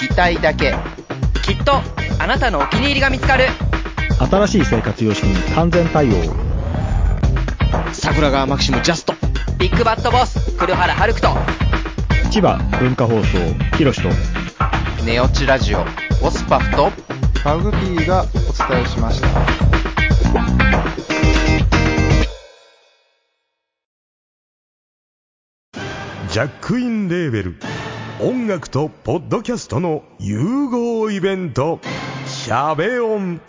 聞きたいだけ。きっとあなたのお気に入りが見つかる。新しい生活様式に完全対応。桜川マキシムジャスト。ビッグバットボス黒原遥人。千葉文化放送ひろしと。ネオチラジオオスパフと。マグピーがお伝えしました。ジャックインレーベル音楽とポッドキャストの融合イベント「シャベオン」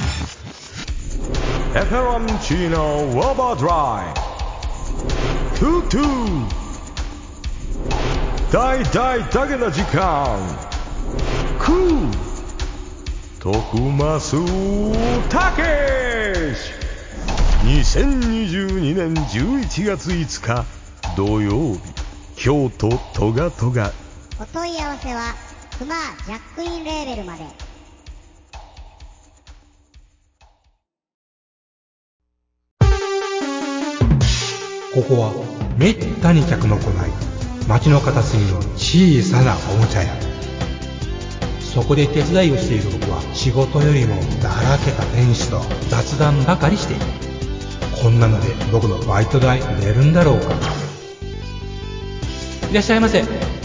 「エフェロンチーノウォーバードライ」「トゥトゥ」大大だけな時間。クー。徳マスたけし2022年11月5日土曜日京都トガトガお問い合わせはクマジャックインレーベルまで。ここはめったに客の来ない街の片隅の小さなおもちゃ屋。そこで手伝いをしている僕は仕事よりもだらけた店主と雑談ばかりしている。こんなので僕のバイト代出るんだろうか。いらっしゃいませ。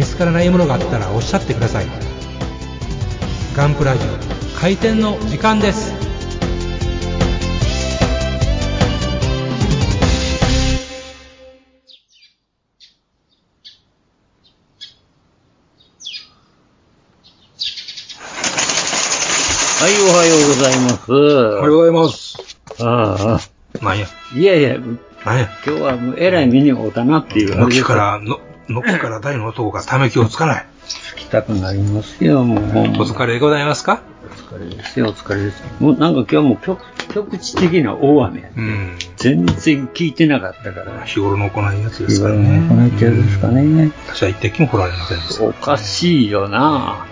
見つからないものがあったらおっしゃってくださいガンプラジオ開店の時間ですはい、おはようございます。おはようございます。ああ。なんや。いやいや、なんや。今日はもうえらい目に遭うたなっていう。のきから、の、のっから大の男がため息をつかない。つきたくなりますよ、もう。お疲れでございますか？お疲れですよ、お疲れです。もうなんか今日も局局地的な大雨やって、うん、全然聞いてなかったから。日頃の行いやつですからね。日頃の行いやつですかね。私は一滴も降られませんでした。おかしいよな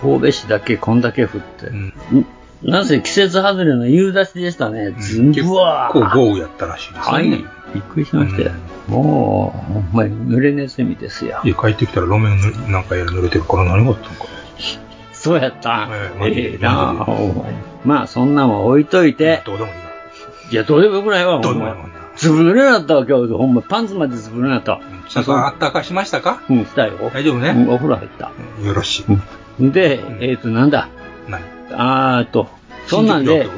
神戸市だけこんだけ降って。うん、なぜ季節外れの夕立でしたね。ずんぶわー。結構豪雨やったらしいですね。はい。びっくりしましたよ。うん、もう、ほんまに濡れネズミですよ。家帰ってきたら路面なんかやる濡れてるから何があったのか。そうやった。ええー、なあ、まあ、そんなもん置いといて。どうでもいいいや、どうでもよくないわ、どうでもいいわ。ずぶ濡れだったわ、今日。ほんま、パンツまでずぶ濡れだった。ちゃんとあったかしましたか？うん、したよ。大丈夫ね。うん、お風呂入った。よろしい。で、えっと、なんだ？何あーと、そんなんで、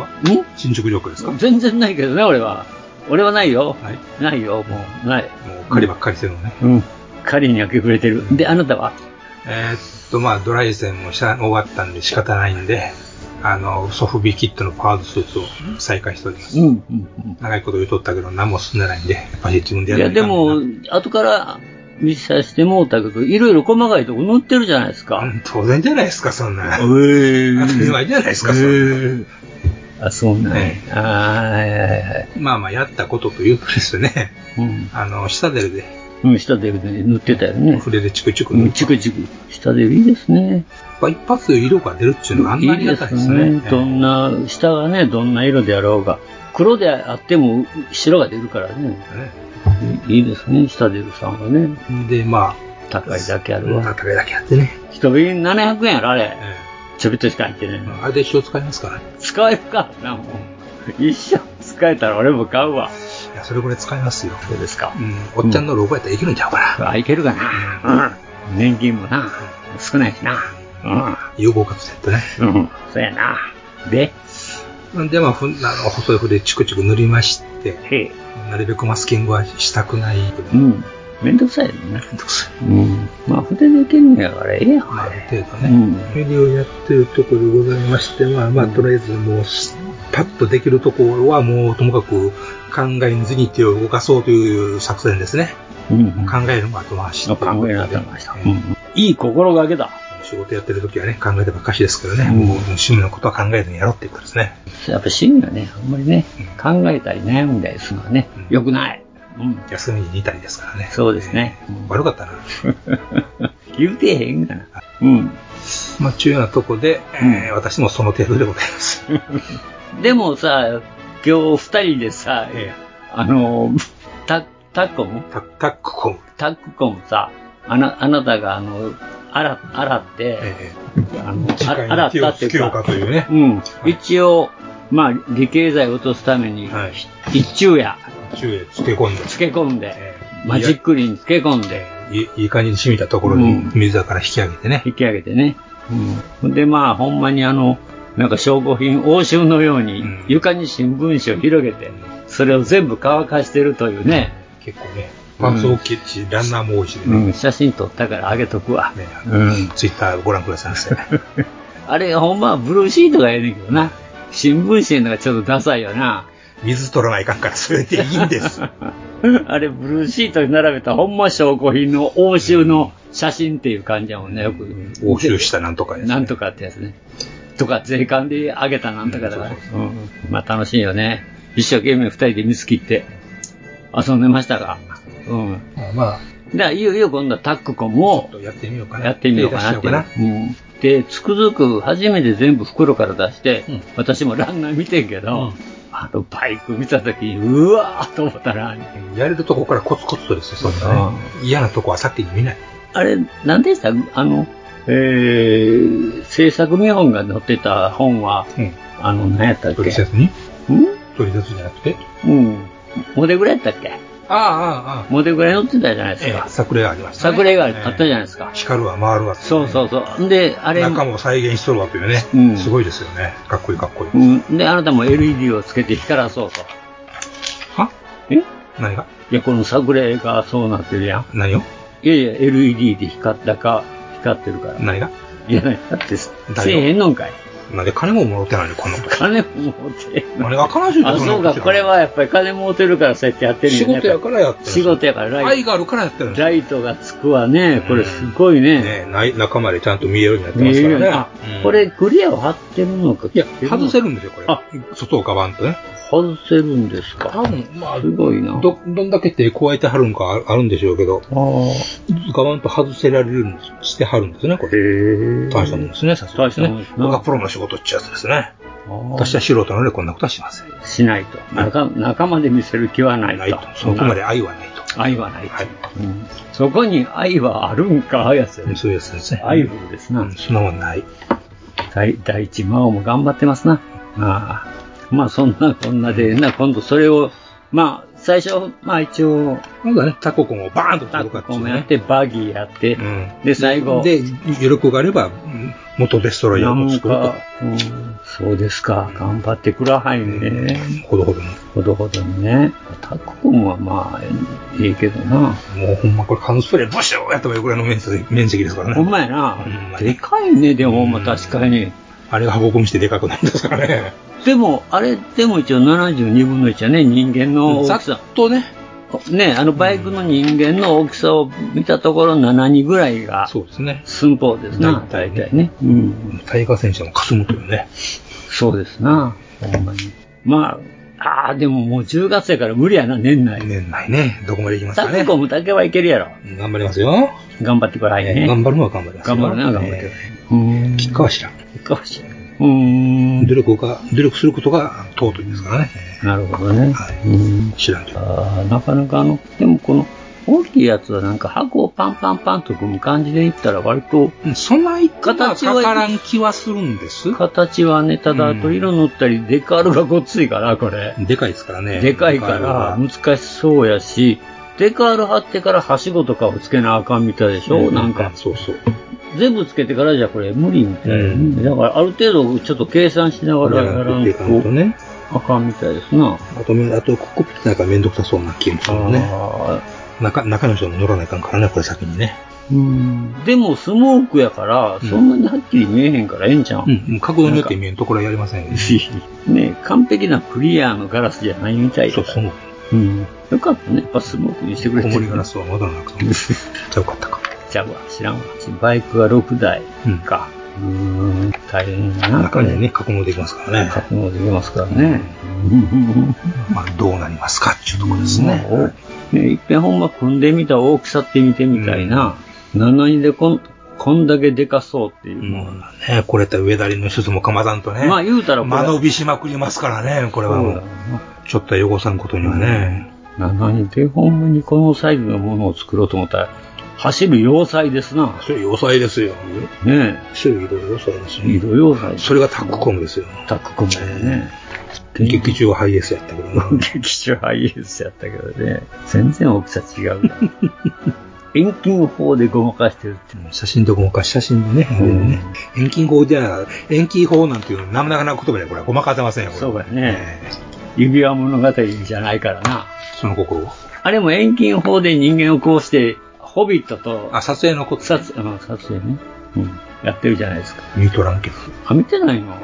新宿ジョークですか？全然ないけどね、俺は。俺はないよ。ないよ、もう、ない。もう、狩りばっかりしてるのね。うん。狩りに明け暮れてる。で、あなたは？えっと、まあ、ドライ戦も終わったんで仕方ないんで、あの、ソフビキットのパワードスーツを再開しております。うん、うん、長いこと言うとったけど、何も進んでないんで、やっぱり自分でやるいや、でも、後から見させてもうたけど、いろいろ細かいとこ塗ってるじゃないですか。当然じゃないですか、そんな。えー、当たり前じゃないですか、そんな。あ、そうなんね。あはいはいはい。まあまあ、やったことというとですね、うん、あの、下出るで、うん、下出るで塗ってたよね。筆でチクチク塗チクチク。下出るいいですね。一発で色が出るっていうのがあんなにいいですね。どんな、下がね、どんな色であろうが。黒であっても白が出るからね。いいですね、下出るさんはね。で、まあ、高いだけあるわ。高いだけあってね。一瓶700円やろ、あれ。ちょびっとしか入ってね。あれで一生使えますからね。使えるかな、もう。一生使えたら俺も買うわ。いや、それぐらい使えますよ。そうですか。うん。おっちゃんの老後やったらいけるんちゃうかな。あ、いけるかな。うん。年金もな、少ないしな。うん。有効活動やったね。うん。そうやな。でで、まあ、ふんあの細い筆チクチク塗りまして、なるべくマスキングはしたくない。うん。めんどくさいよね。めんどくさい。うん。まあ、筆でいけんねやから、ええやん。まあ、ある程度ね。うん。筆をやってるところでございまして、まあ、まあ、とりあえずもう、パッとできるところはもう、ともかく考えずに手を動かそうという作戦ですね。うん。考えるのが後回し。考えるのが後回し。うん。いい心がけだ。仕事やってる時はね、考えてばっかしですけどね、もう趣味のことは考えずにやろうっていうことですね。やっぱ趣味はね、あんまりね、考えたり悩んだりするのはね、良くない。うん。休みに似たりですからね。そうですね。悪かったな。言うてへんがな。うん。まあ、中ようなとこで、えー私もその程度でございます。でもさ、今日二人でさ、あの、タタッコムタタックコム。タックコムさ、あな、あなたがあの、洗、洗って、あの、あ会に洗ったっていうか、ん。一応、まあ、理系剤を落とすために、一昼夜、中へ漬け込んで。漬け込んで、マジックリン漬け込んで、いいいい感じに染みたところに水だから引き上げてね。引き上げてね。うん。で、まあ、ほんまにあの、なんか証拠品、押収のように、床に新聞紙を広げて、それを全部乾かしてるというね。結構ね、パンツ大きいし、ランナーも多いしね。うん、写真撮ったからあげとくわ。うん。ツイッターご覧くださいませ。あれ、ほんまはブルーシートがええねんけどな。新聞紙のがちょっとダサいよな。水取らないかんから、それでいいんです。あれ、ブルーシートに並べたほんま証拠品の押収の写真っていう感じやもんね、よく。押収したなんとかです、なんとかってやつね。とか、税関であげたなんとかだから。うんまあ楽しいよね。一生懸命二人で見つ切って遊んでましたが。うん。まあ、で、いよいよ今度はタックコムをやってみようかな。やってみようかなっていう。ん。で、つくづく初めて全部袋から出して、私もランナー見てんけど、あのバイク見たときに、うわーと思ったら、やれるとこからコツコツとですよ、そうだね。嫌なとこは先に見ない。あれ、なんでした？あの、えー、制作見本が載ってた本は、あの、何やったっけ？取説に？ん。取説じゃなくて？うん。モデぐらいやったっけ？ああ、ああ、モデぐらい載ってたじゃないですか。作例がありましたね。作例があったじゃないですか。光るは回るわ。そうそうそう。で、あれ、中も再現しとるわというね。うんすごいですよね。かっこいいかっこいい。うん。で、あなたも LED をつけて光らそうと。は？え？何が？いや、この作例がそうなってるやん。何を？いやいや、LED で光ったか、光ってるから。何が？いや、だって、せえへんのんかい。なんで金ももろてないのこの金も持って。あれが悲しいあ、そうか、これはやっぱり金持ってるからそうやってやってるん仕事やからやってる仕事やから、ライ愛があるからやってるんですライトがつくわね。これすごいね。ねない中までちゃんと見えるようになって見ますからね。これクリアを貼ってるのか。いや、外せるんですよ、これ。あ、外をガバンとね。外せるんですか？多分、まあ、すごいな。ど、どんだけ手加えてはるんかああるんでしょうけど、ガバンと外せられるようにしてはるんですね、これ。大したもんですね、さすがですね。これがプロの仕事っちゅうやつですね。私は素人なのでこんなことはしません。しないと。中中まで見せる気はないと。そこまで愛はないと。愛はないと。うんそこに愛はあるんか、やつやね。そういうやつですね。愛風ですな。そんなもんない。第第一魔王も頑張ってますな。ああまあそんなこんなで、な、今度それを、まあ最初、まあ一応、まだね、タココンをバーンとタココンやって、バギーやって、で、最後、で、余力があれば、うん元デストロイヤーを作るとなんか。うんそうですか。頑張ってくらはいね。ほどほどに。ほどほどにね。タココンはまあ、ええけどな。もうほんまこれ缶スプレーブシューやったらぐらいの面積面積ですからね。ほんまやな。でかいね、でもま確かに。あれが箱込みしてでかくなるんですからね。でも、あれ、でも一応72分の1やね、人間の大きさ。とね。ね、あのバイクの人間の大きさを見たところ7人ぐらいが、そうですね。寸法ですな、大体ね。うん。大河戦車も霞むというね。そうですな、ほんまに。まあ、ああ、でももう10月やから無理やな、年内。年内ね。どこまで行きますかね。タココムだけはいけるやろ。頑張りますよ。頑張ってくださいね。頑張るのは頑張りますよ。頑張るのは頑張ってください。うん。結果は知らん。結果は知らん。うん。努力が、努力することが尊いですからね。なるほどね。うん。知らんけど。なかなかあの、でもこの、大きいやつはなんか箱をパンパンパンと組む感じでいったら割と、そんな一形はかからん気はするんです。形はね、ただあと色塗ったりデカールがごっついから、これ。でかいですからね。でかいから難しそうやし、デカール貼ってからはしごとかをつけなあかんみたいでしょ、なんか。そうそう。全部つけてからじゃこれ無理みたいな、ねだからある程度ちょっと計算しながらやらんとね。あかんみたいですな。あと、あと、コックピットなんかめんどくさそうな気もするのね。中、中の人も乗らないかんからね、これ先にね。うん。でもスモークやから、そんなにはっきり見えへんからええんちゃう？うん、角度によって見えんところはやりませんよ。ね完璧なクリアのガラスじゃないみたいだ。そうそう。うん。よかったね。やっぱスモークにしてくれて。小森ガラスはまだなくて。じゃあよかったか。ちゃうわ、知らんわ。バイクが6台か。うーん、大変だな。中にね、格納できますからね。格納できますからね。まあ、どうなりますかっていうところですね。ね、いっぺんほんま組んでみた大きさって見てみたいな。なのにでこん、こんだけでかそうっていうのは。ね、これって上だりの一つもかまさんとね。まあ言うたら間延びしまくりますからね、これはもう。ちょっと汚さんことにはね。なのにでほんまにこのサイズのものを作ろうと思ったら、走る要塞ですな。それ要塞ですよ。ね種類移動要塞ですよ。移動要塞。それがタックコムですよ。タックコムだよね。劇中はハイエースやったけどな。劇中ハイエースやったけどね。全然大きさ違うな。遠近法でごまかしてるって。写真でごまかし、写真でね。ね遠近法じゃ、遠近法なんていうのなかなかな言葉でこれはごまかせませんよ。そうだね。指輪物語じゃないからな。その心は？あれも遠近法で人間をこうして、ホビットと、あ、撮影のこと撮、うん、撮影ね。うん。やってるじゃないですか。見とらんけど。あ、見てないの？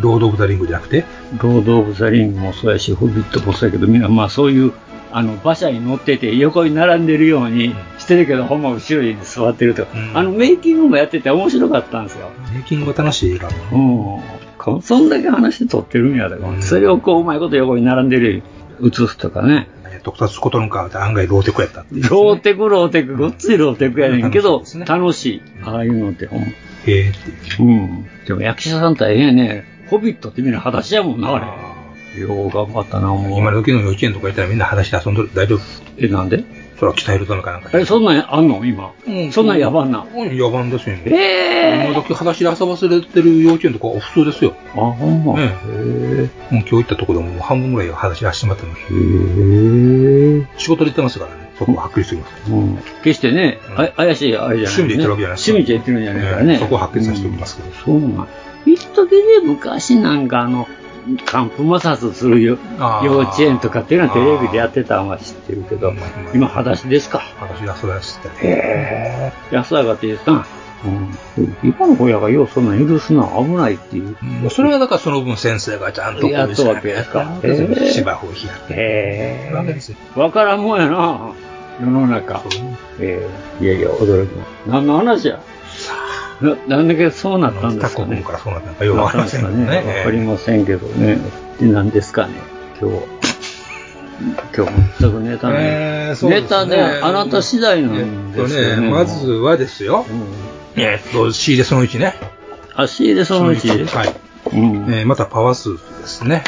ロード・オブ・ザ・リングじゃなくて？ロード・オブ・ザ・リングもそうやし、ホビットもそうやけど、みんなまあそういう、あの、馬車に乗ってて横に並んでるようにしてるけど、ほんま後ろに座ってるとか、あのメイキングもやってて面白かったんですよ。メイキングは楽しい映画。うん。こそんだけ話撮ってるんやだから、それをこううまいこと横に並んでる映すとかね。特撮コトンカーって案外ローテクやったってね。ローテク、ローテク、ごっついローテクやねんけど、楽しい。ああいうのってほんま。へえっていう。うん。でも役者さん大変やね。ホビットってみんな裸足やもんな、あれ。よう頑張ったな、もう。今時の幼稚園とか行ったらみんな裸足で遊んでる。大丈夫え、なんで？それは鍛えるためかなんか。え、そんなんあんの？今。うんそんなんやばんな。うん、野蛮ですよ。え今時裸足で遊ばせれてる幼稚園とか普通ですよ。あ、ほんま。ええ。もう今日行ったところでもう半分ぐらいは裸足で走ってまったのへえ。仕事で行ってますからね。そこははっきりしてきます。うん。決してね、あ怪しいあれじゃない、趣味で言ってるわけじゃない趣味で言ってるんじゃないからね。ええそこははっきりさせておきますけど。そうなん。一時で昔なんかあの、寒風摩擦するよ幼稚園とかっていうのはテレビでやってたのは知ってるけど、今裸足ですか？裸足で遊ばせて。へえ。安上がってですな。うん。今の親がようそんなん許すのは危ないっていう。もうそれはだからその分先生がちゃんとやっとわけですか芝生を開いて。へ。え。わからんもんやな。世の中。ええいやいや、驚きます。何の話や？な、なんだけどそうなったんですかね。からそうなったのかよくわかりませんけどね。わかりませんけどね。で、何ですかね、今日。今日全くネタない。えーねネタね、あなた次第なんとですよね。ね、まずはですよ。えーっと、C でその1ね。あ、C でその1。はい。うん。えーまたパワー数ですね。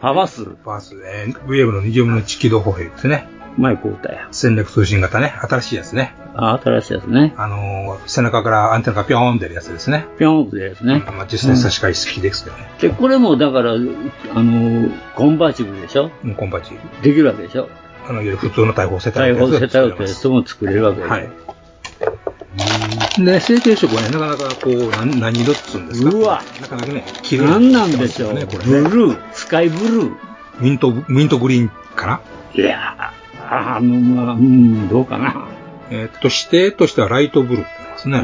パワー数パワー数、えー、ウェーブの20分の1軌道歩兵ですね。マイク歌や。戦略通信型ね。新しいやつね。あ、新しいやつね。あのー背中からアンテナがピョーン出るやつですね。ぴょんってですね。まあ、実際差し替え好きですけどね。で、これもだから、あの、コンバーチブルでしょ？うんコンパチ。できるわけでしょ？あの、いわゆる普通の大砲セタ大砲セタウトやつも作れるわけでしょ？はい。で、成形色はね、なかなかこう、何何色っつうんですか？うわなかなかね、綺麗何なんでしょう、ね、これブね。ルー、スカイブルー。ミント、ミントグリーンかな？いやー、あの、まあ、うん、どうかな。えーっと、指定としてはライトブルーって言いますね。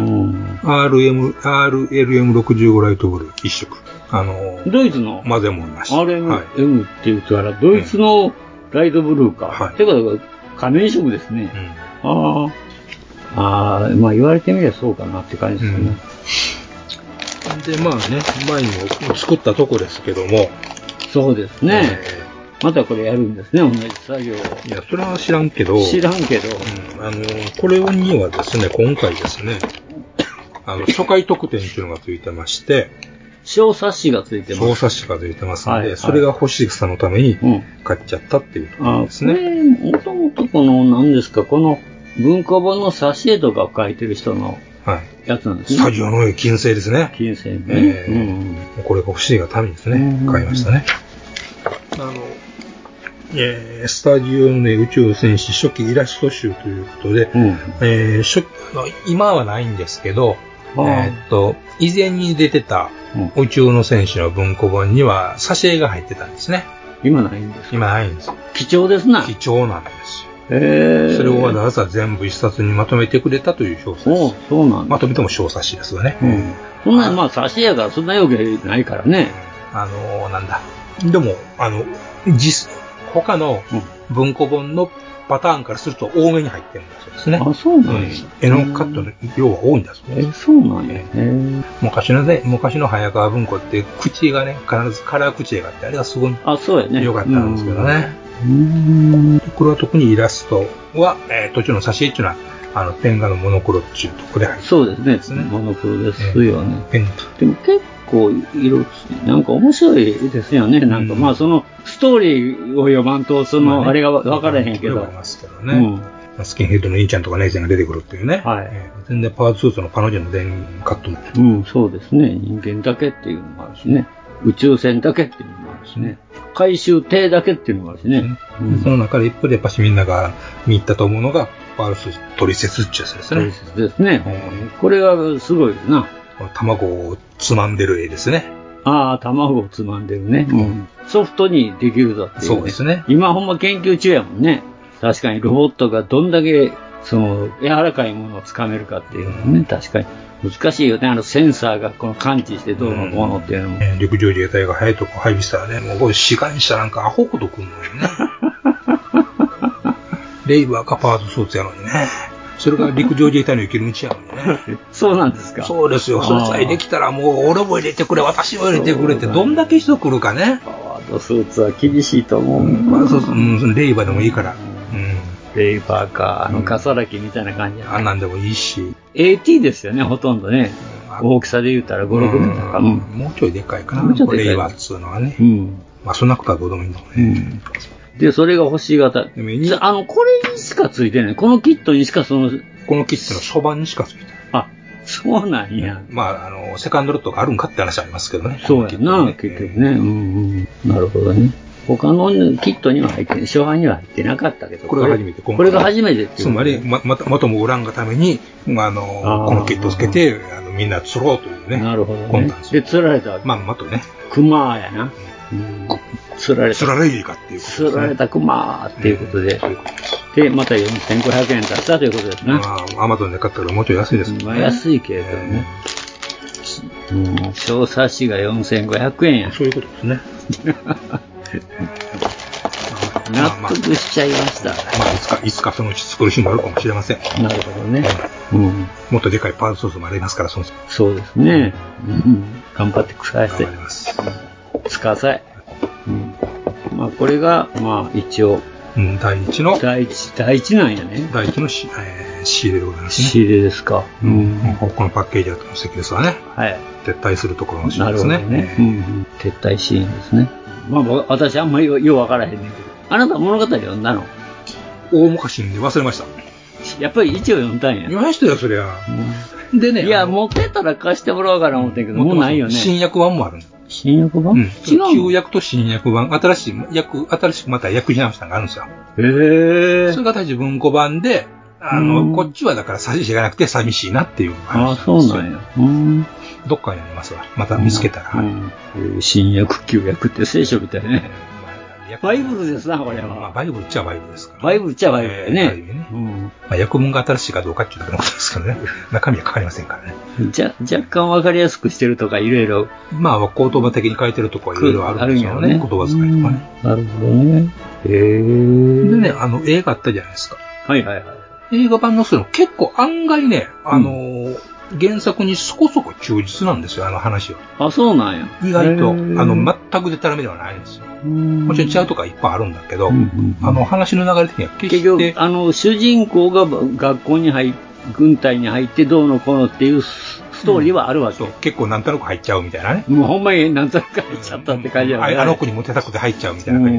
RM、RLM65 ライトブルー一色。あのー、ドイツの？混ぜもんなし。RM はい。M って言ったら、ドイツのライトブルーか。はい。てか、仮面色ですね。ああ。ああ、まあ言われてみればそうかなって感じですね。で、まあね、前にも作ったとこですけども。そうですね。またこれやるんですね、同じ作業を。いや、それは知らんけど。知らんけど。あの、これにはですね、今回ですね、あの、初回特典っていうのがついてまして、小冊子がついてます。小冊子がついてますので、はいはいそれが欲しさのために買っちゃったっていうところあですね。これ、もともとこの、何ですか、この文庫本の挿絵とかを書いてる人のはい。やつなんですね。スタジオの上金星ですね。金星ね。ええうんこれが欲しいがためにですね、買いましたね。あの、えースタジオのね、宇宙戦士初期イラスト集ということで、えー初あの今はないんですけど、えーっと、以前に出てた宇宙の戦士の文庫本には挿絵が入ってたんですね。今ないんです今ないんです。貴重ですな。貴重なんですよ。それをわざわざ全部一冊にまとめてくれたという小説おうそうなんだ。まとめても小冊子ですがね。うん。そんな、まあ、挿絵やからそんなわけないからね。あのーなんだ。でも、あの、実、他の文庫本のパターンからすると多めに入ってるんだそうですね。あ、そうなんや。絵のカットの量は多いんだそうです。え、そうなんや。へえ。昔のね、昔の早川文庫って、口絵がね、必ずカラー口絵があって、あれがすごいあ、そうやね。良かったんですけどね。うん。これは特にイラストは、えー途中の挿絵っていうのは、あの、ペン画のモノクロっていうところで入ってそうですね。モノクロですよね。ペンでも結構いなんか面白いですよね。なんか、まあそのストーリーを読まんと、その、あれが分からへんけど。わかりますけどね。スキンヘッドのインちゃんとかネイちゃんが出てくるっていうね。はいえー全然パワースーツの彼女の電カットも。うん、そうですね。人間だけっていうのもあるしね。宇宙船だけっていうのもあるしね。回収艇だけっていうのもあるしね。その中で一方でやっぱしみんなが見入ったと思うのが、パワースーツトリセツってやつですね。トリセツですね。これがすごいな。卵をつまんでる絵ですね。ああ、卵をつまんでるね。うん。ソフトにできるぞっていう、ね。そうですね。今ほんま研究中やもんね。確かにロボットがどんだけ、その、柔らかいものをつかめるかっていうのね、確かに。難しいよね。あのセンサーがこの感知してどうのこうのっていうのも。えー陸上自衛隊が早いとこ配備したらね、もうこれ志願者なんかアホほど来んのよね。レイバーかパワードスーツやのにね。それが陸上自衛隊の生きる道やのにね。そうなんですか。そうですよ。それさえできたらもう俺も入れてくれ、私も入れてくれってどんだけ人来るかね。パワードスーツは厳しいと思う。まあそうそう、うん、レイバーでもいいから。レイバーか、あの、カサラキみたいな感じあんなんでもいいし。AT ですよね、ほとんどね。大きさで言ったら5、6メーターか。うん。もうちょいでかいかな。レイバーっつうのはね。うん。まあそんなことはどうでもいいんだもんね。で、それが星型。あの、これにしかついてない。このキットにしかその、このキットの初版にしかついてない。あ、そうなんや。まあ、あの、セカンドロットがあるんかって話ありますけどね。そうやな、結局ね。うんうん。なるほどね。他のキットには入って、初版には入ってなかったけど。これが初めて、これが初めてっていう。つまり、ま、また、まともおらんがために、あの、あーこのキットをつけて、あの、みんな釣ろうというね。なるほどね。で、釣られた。まんまとね。熊やな。うん釣られた。釣られるかっていうことですね釣られた熊っていうことで。で、また4500円だったということですね。まあ、アマゾンで買ったらもうちょい安いですけどまあね。安いけれどね。うん、小冊子が4500円や。そういうことですね。納得しちゃいました。まあ、いつか、いつかそのうち作る日もあるかもしれません。なるほどね。うん。もっとでかいパーツソースもありますから、そのそうですね。うん。頑張ってください。頑張ります。つかさい。うん。まあ、これが、まあ、一応。うん、第一の。第一、第一なんやね。第一のし、えー、仕入れでございますね。仕入れですか。うん。このパッケージだとの席ですわね。はい。撤退するところのシーなるほどンですね。ね。うんうん。撤退シーンですね。まあ、僕私あんまりようわからへんねんけど。あなた物語読んだの？大昔に忘れました。やっぱり一応読んだんや。読みましたよ、そりゃ。でね。いや、持ってたら貸してもらおうかな思ってんけど、もうないよね。新訳版もあるの。新訳版、うん。違うの？旧訳と新訳版、新しい訳、新しくまた訳し直したのがあるんですよ。へえ。それが私文庫版で、あの、こっちはだから差しがなくて寂しいなっていうのがああ、そうなんや。うん。どっかにありますわ。また見つけたら。うんえー新約、旧約って聖書みたいね。バイブルですな、これまあ、は。バイブルっちゃバイブルですから。バイブルっちゃバイブルだよえーね。うんまあ、訳文が新しいかどうかっていうだけのことですからね。中身は変わりませんからね。じゃ、若干わかりやすくしてるとか、いろいろ。まあ、言葉的に書いてるとこはいろいろあるんですよね。あるんやろね言葉遣いとかね。なるほどね。へえ。でね、あの、映画あったじゃないですか。はいはいはい。映画版のその結構案外ね、あのー原作にそこそこ忠実なんですよ、あの話は。あ、そうなんや。意外と、あの、全くデタラメではないんですよ。もちろん違うとかいっぱいあるんだけど、んあの、話の流れ的には決結して、局、あの、主人公が学校に入っ軍隊に入ってどうのこうのっていうスストーリーはあるわけ。結構なんとなく入っちゃうみたいなね。もうほんまになんとなく入っちゃったって感じやね。ああの子にモテたくて入っちゃうみたいな感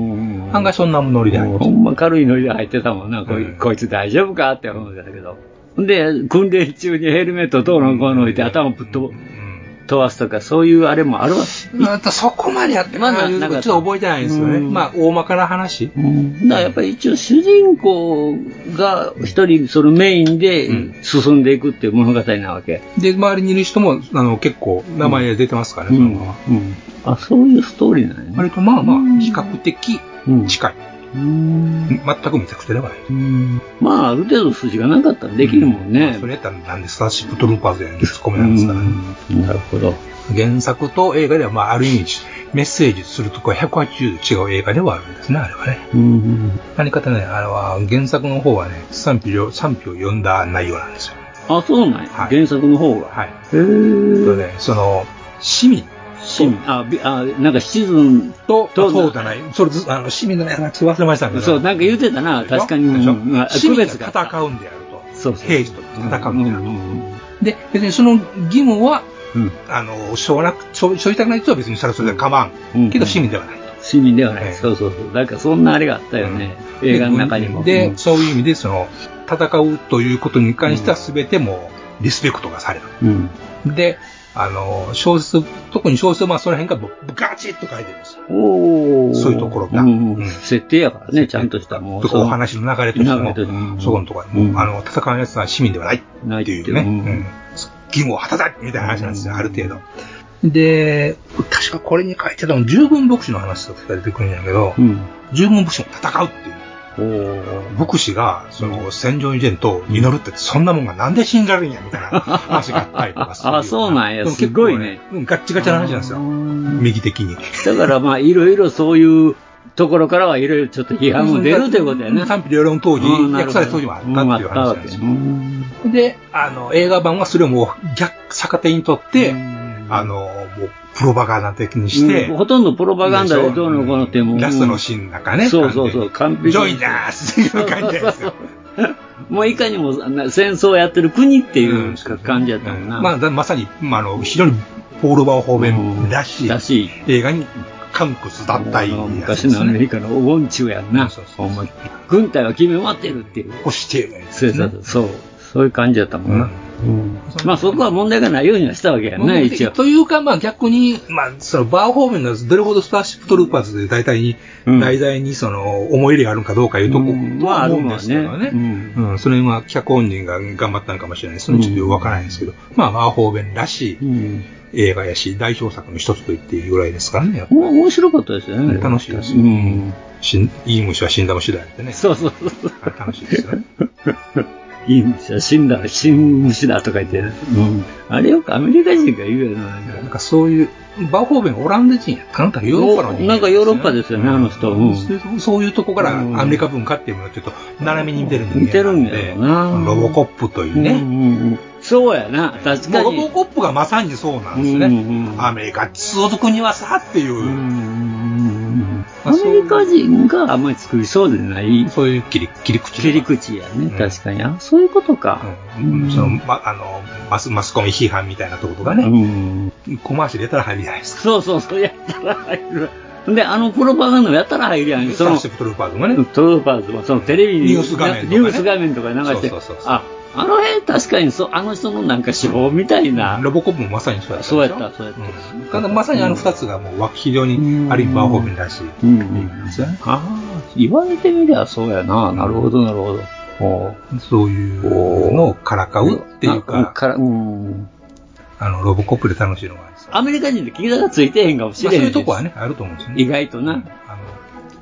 じ。案外そんなノリで入っほんま軽いノリで入ってたもんな。こいこいつ大丈夫かって思うんだけど。ほんで、訓練中にヘルメットどうのこうの置いて頭ぶっ飛飛ばすとか、そういうあれもあるわけ。またそこまでやって、まだちょっと覚えてないんですよね。まあ、大まかな話。だからやっぱり一応主人公が一人そのメインで進んでいくっていう物語なわけ。で、周りにいる人も、あの、結構、名前出てますからね、そのまま。あ、そういうストーリーなんやね。割とまあまあ、比較的近い。全くめちゃくちゃではない。まあ、ある程度筋がなかったらできるもんね。それやったらなんでスターシップトルーパーズやんで突っ込めなんですからね。なるほど。原作と映画では、まあ、ある意味メッセージするとこは180度違う映画ではあるんですね、あれはね。うん。何かとね、あれは原作の方はね、賛否を、賛否を読んだ内容なんですよ。あ、そうなんや。原作の方が。はい。へー。とね、その、市民市民。あ、びあ、なんかシーズンと、そうじゃない。それず、あの、市民のね、ちょっと忘れましたけど。そう、なんか言うてたな、確かに。区別が。戦うんであると。そうそう。平時と戦うんであると。で、別にその義務は、あの、しょうがなく、しょしょいたくない人は別にそれはそれで構わん。けど市民ではない。市民ではない。そうそうそう。なんかそんなあれがあったよね。映画の中にも。で、うんそういう意味で、その、戦うということに関しては全てもうリスペクトがされる。うん。で、あの、小説、特に小説はまあその辺がガチッと書いてるんですよ。おー。そういうところが。うん。設定やからね、ちゃんとしたもとかお話の流れとしてもそこのところに。もう、あの、戦うやつは市民ではない。っていうね、うん。義務を果たさみたいな話なんですよ、ある程度。で、確かこれに書いてたの、従軍牧師の話とか出てくるんやけど、従軍牧師も戦うっていう。牧師が、その、戦場に出んと祈るって、そんなもんがなんで信じられるんや、みたいな 話があったりとかする。あ、そうなんや。すごいね。うんガッチガチな話なんですよ。右的に。だからまあ、いろいろそういうところからはいろいろちょっと批判も出るということやね。賛否両論当時、訳された当時もあったっていう話なんですよ。うんで、あの、映画版はそれをもう逆、逆手にとって、あの、もう、プロパガンダ的にして、うんほとんこのプロパガンダでどうのこうのってもうラストのシーンなんかね。そうそうそう、完璧。ジョイナースっていう感じですよ。もういかにもな戦争をやってる国っていう感じやったもんな。まあ、だまさに、まあ、あの、非常にポール・バー方面らしい映画に、カンクスだったり、昔のアメリカのウォンチュやんな。ほんま軍隊は決め待ってるっていう。欲してるやそうそうそう。そういう感じやったもんな。まあそこは問題がないようにはしたわけやな、一応。というか、まあ逆に、まあそのバー方面がどれほどスターシップトルーパーズで大体に、題材にその思い入れがあるのかどうかいうとこ、とは思うんですけどね。うん、それは脚本人が頑張ったのかもしれないです。ちょっとわからないんですけど、まあバー方面らしい映画やし、代表作の一つと言っていいぐらいですからね。面白かったですよね。楽しいですよ。しんいい虫は死んだ虫だってね。そうそうそう。楽しいですよね。いい虫だ、死んだ、死ん虫だとか言って、うん。あれよくアメリカ人が言うよな。なんかそういう、バーホーベンオランダ人やったのヨーロッパの人なんかヨーロッパですよね、あの人。うんそういうとこからアメリカ文化っていうものをちょっと斜めに見てる人間見てるんだよな。ロボコップというね。そうやな、確かに。ロボコップがまさにそうなんですね。アメリカ、通俗にはさっていう。アメリカ人があんまり作りそうでない。そういう切り切り口。切り口やね、確かに。あ、そういうことか。その、ま、あの、マス、マスコミ批判みたいなところとかね。コマーシャルやったら入るじゃないですか。そうそうそう、やったら入る。で、あのプロパガンダもやったら入るやん。その、トルーパーズもね。トルーパーズも、そのテレビに、ニュース画面とか、ね、ニュース画面とか流して、そうそうそうあ、あの辺確かにそ、あの人のなんか手法みたいな。ロボコップもまさにそうやった。そうやった、そうやった。ただまさにあの二つがもう非常にある意味バーホーメンらしい。うん。ああ、言われてみりゃそうやな。なるほど、なるほど。そういうのをからかうっていうか、から、うん。あの、ロボコップで楽しいのがアメリカ人で聞いたらついてへんかもしれへん。そういうとこはね、あると思うんですよね。意外とな。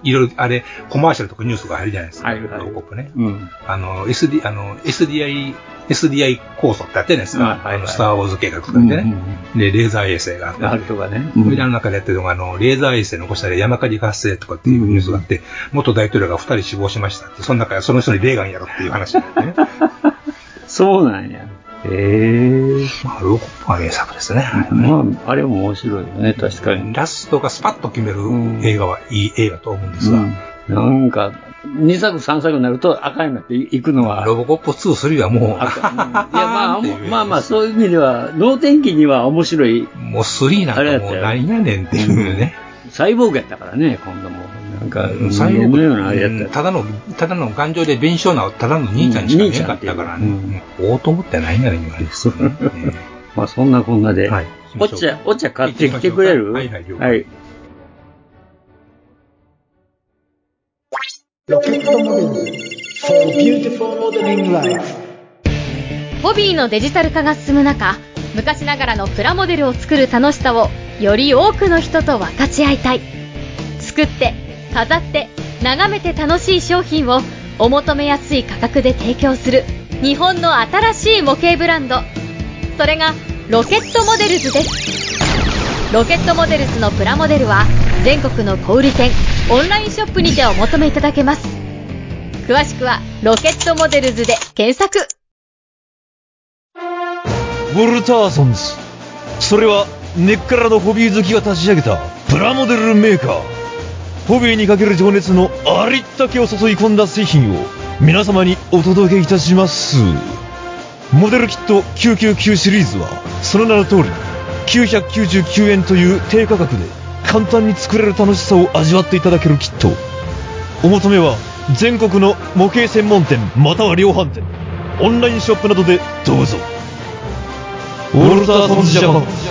いろいろ、あれ、コマーシャルとかニュースが入るじゃないですか。入るロボコップね。うん。あの、SD、あの、SDI、SDI 構想ってあってですか。あの、スターウォーズ計画とかでね。で、レーザー衛星があって。あるとかね。それであの中でやってるのが、あの、レーザー衛星残したら山火事が発生とかっていうニュースがあって、元大統領が二人死亡しましたって、その中でその人にレーガンやろっていう話になってね。そうなんや。へえ。まあ、ロボコップは名作ですね。まあ、あれも面白いよね、確かに。ラストがスパッと決める映画はいい映画と思うんですが。なんか、2作3作になると赤になっていくのは。ロボコップ2、3はもう。いや、まあ、まあまあ、そういう意味では、脳天気には面白い。もう3なんかもう何やねんっていうね。サイボーグやったからね、今度も。なんか、サイボーグのようなあれやったただの、ただの頑丈で弁償な、ただの兄ちゃんにしか見えなかったからね。おうと思ってないやねん、今です。まあ、そんなこんなで。はい。お茶、お茶買ってきてくれる？はいはい、はい。ロケットモデル for beautiful modeling life ホビーのデジタル化が進む中昔ながらのプラモデルを作る楽しさをより多くの人と分かち合いたい。作って飾って眺めて楽しい商品をお求めやすい価格で提供する。日本の新しい模型ブランド。それがロケットモデルズです。ロケットモデルズのプラモデルは全国の小売店オンラインショップにてお求めいただけます。詳しくは「ロケットモデルズ」で検索。ウォルターソンズ。それは根っからのホビー好きが立ち上げたプラモデルメーカー。ホビーにかける情熱のありったけを注い込んだ製品を皆様にお届けいたします。モデルキット999シリーズはその名の通り999円という低価格で簡単に作れる楽しさを味わっていただけるキット。お求めは全国の模型専門店または量販店オンラインショップなどでどうぞ。ウォルターソンズジャパン。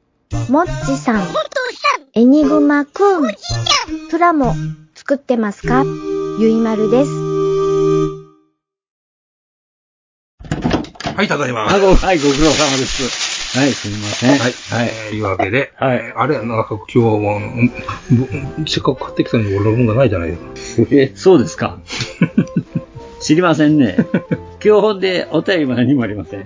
もっちさん、エニグマくん、プラモ作ってますか？ゆいまるです。はい、ただいま。はい、ご苦労様です。はい、すみません。はい。はい。というわけで、はい。あれ、なんか今日は、せっかく買ってきたのに俺の分がないじゃないえ、そうですか。知りませんね。今日でお便りも何もありません。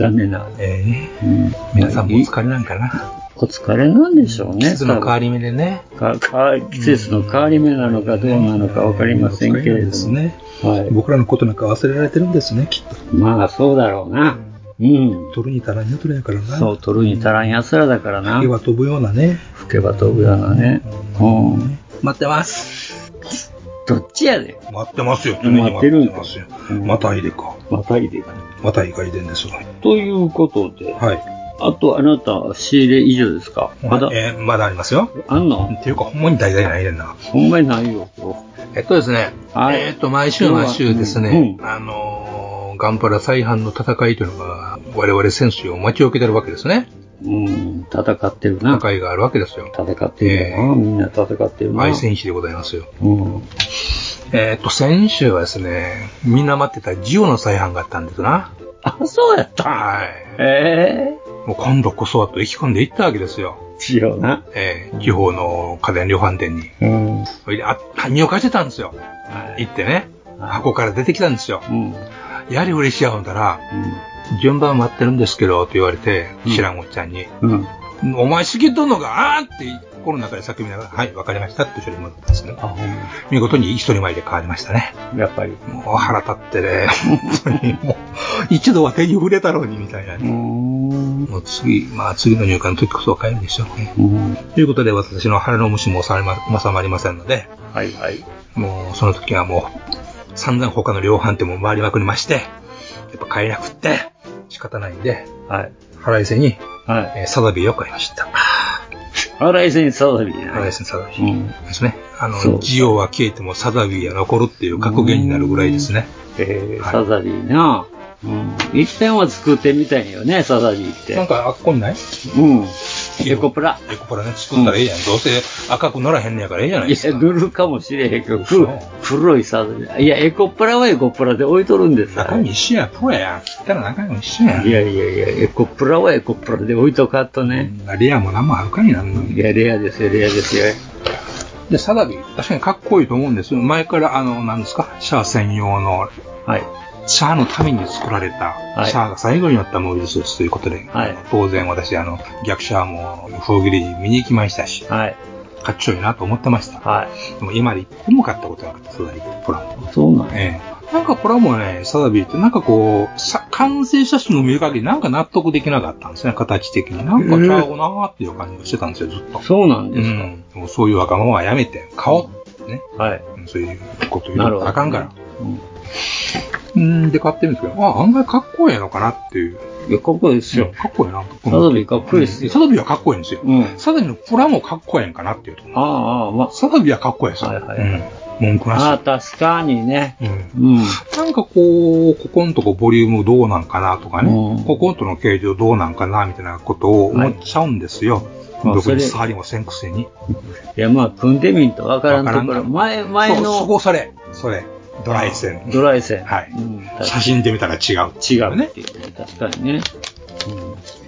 残念ながら。えうん、皆さんもお疲れなんかな？お疲れなんでしょうね。季節の変わり目でね。かか季節の変わり目なのかどうなのかわかりませんけれども。ですね。はい。僕らのことなんか忘れられてるんですね、きっと。まあ、そうだろうな。うん。取るに足らんやつらやからな。そう、取るに足らん奴らだからな。吹けば飛ぶようなね。吹けば飛ぶようなね。うん。待ってます。どっちやで。待ってますよ。待ってるんますよ。またいでか。またいでか。またいがいでんですわ。ということで。はい。あと、あなた、仕入れ以上ですか？まだ、えーまだありますよ。あんの？っていうか、ほんまに大々ないねんな。ほんまにないよ、えっとですね。はいえっと、毎週毎週ですね、うんあのー、ガンプラ再販の戦いというのが、我々選手を待ち受けてるわけですね。うん、戦ってるな。戦いがあるわけですよ。戦ってるな、みんな戦ってるな。愛戦士でございますよ。うん。えっと、先週はですね、みんな待ってたジオの再販があったんですな。あ、そうやったはい。えもう今度こそはと意気込んで行ったわけですよ。ジオな。えー地方の家電量販店に。うん。それで、あ、見を貸してたんですよ。行ってね。箱から出てきたんですよ。うん。やはり嬉しいやほんだら、順番待ってるんですけど、って言われて、知らんおっちゃんに、うん。お前好きとんのかあーって心の中で叫びながら、はい、わかりましたって処理戻ったんですね。あ、ほん見事に一人前で変わりましたね。やっぱり。もう腹立ってね、本当にもう、一度は手に触れたろうにみたいなね。もう次、まあ次の入荷の時こそは買えるでしょうね。ということで私の腹の虫も収まりま収まりませんので、はいはい。もうその時はもう、散々他の量販店も回りまくりまして、やっぱ買えなくって、仕方ないんで、はい。腹いせに、はい。えーサザビーを買いました。腹いせにサザビーな。腹いせにサザビうー。ん。ですね。あの、そうジオは消えてもサザビーは残るっていう格言になるぐらいですね。えーはいサザビーな。うん。一遍は作ってみたいよね、サザビーって。なんか、あっこにない？うん。エコプラ。エコプラね、作ったらええやん。どうせ赤くならへんねやからええじゃないいや、ですか。塗るかもしれへんけど、黒黒いサザビー。いや、エコプラはエコプラで置いとるんです中身一緒や、プロや。切ったら中身一緒や。いやいやいや、エコプラはエコプラで置いとかんとね。レアも何もあるかになんの。いや、レアですよ、レアですよ。で、サザビー、確かにかっこいいと思うんですよ。前から、あの、なんですか、シャア専用の、はい。シャアのために作られた、はいシャアが最後になったモビルスーツということで、はい当然私、あの、逆シャアも、風切り見に行きましたし、はい。かっちょいいなと思ってました。はい。でも今まで一個も買ったことなかった、サザビー、プラモ。そうなんや。ええ。なんかプラモね、サザビーってなんかこう、さ完成写真を見る限りなんか納得できなかったんですね、形的に。なんかちゃうなーっていう感じがしてたんですよ、ずっと。そうなんですか。うん。もうそういうわがままはやめて、買おうってね。はい。うんそういうこと言うなるほどとあかんから。うん。で、買ってみるんですけど、あ、案外かっこええのかなっていう。いや、かっこいいですよ。かっこいいな。サザビーかっこいいですよ。サザビーはかっこいいんですよ。うん。サザビーのプラもかっこいいんかなっていうと。ああ、ああ、まあ。サザビーはかっこいいですよ。はいはいうん。文句なし。ああ、確かにね。うん。うん。なんかこう、ここのとこボリュームどうなんかなとかね、ここのとの形状どうなんかなみたいなことを思っちゃうんですよ。まあ特に触りもせんくせに。いや、まあ、組んでみんとわからんところ。前、前そうそのこそれ、それ。ドライ線。ドライ線。はい。うん。写真で見たら違う。違うね。確かにね。うん。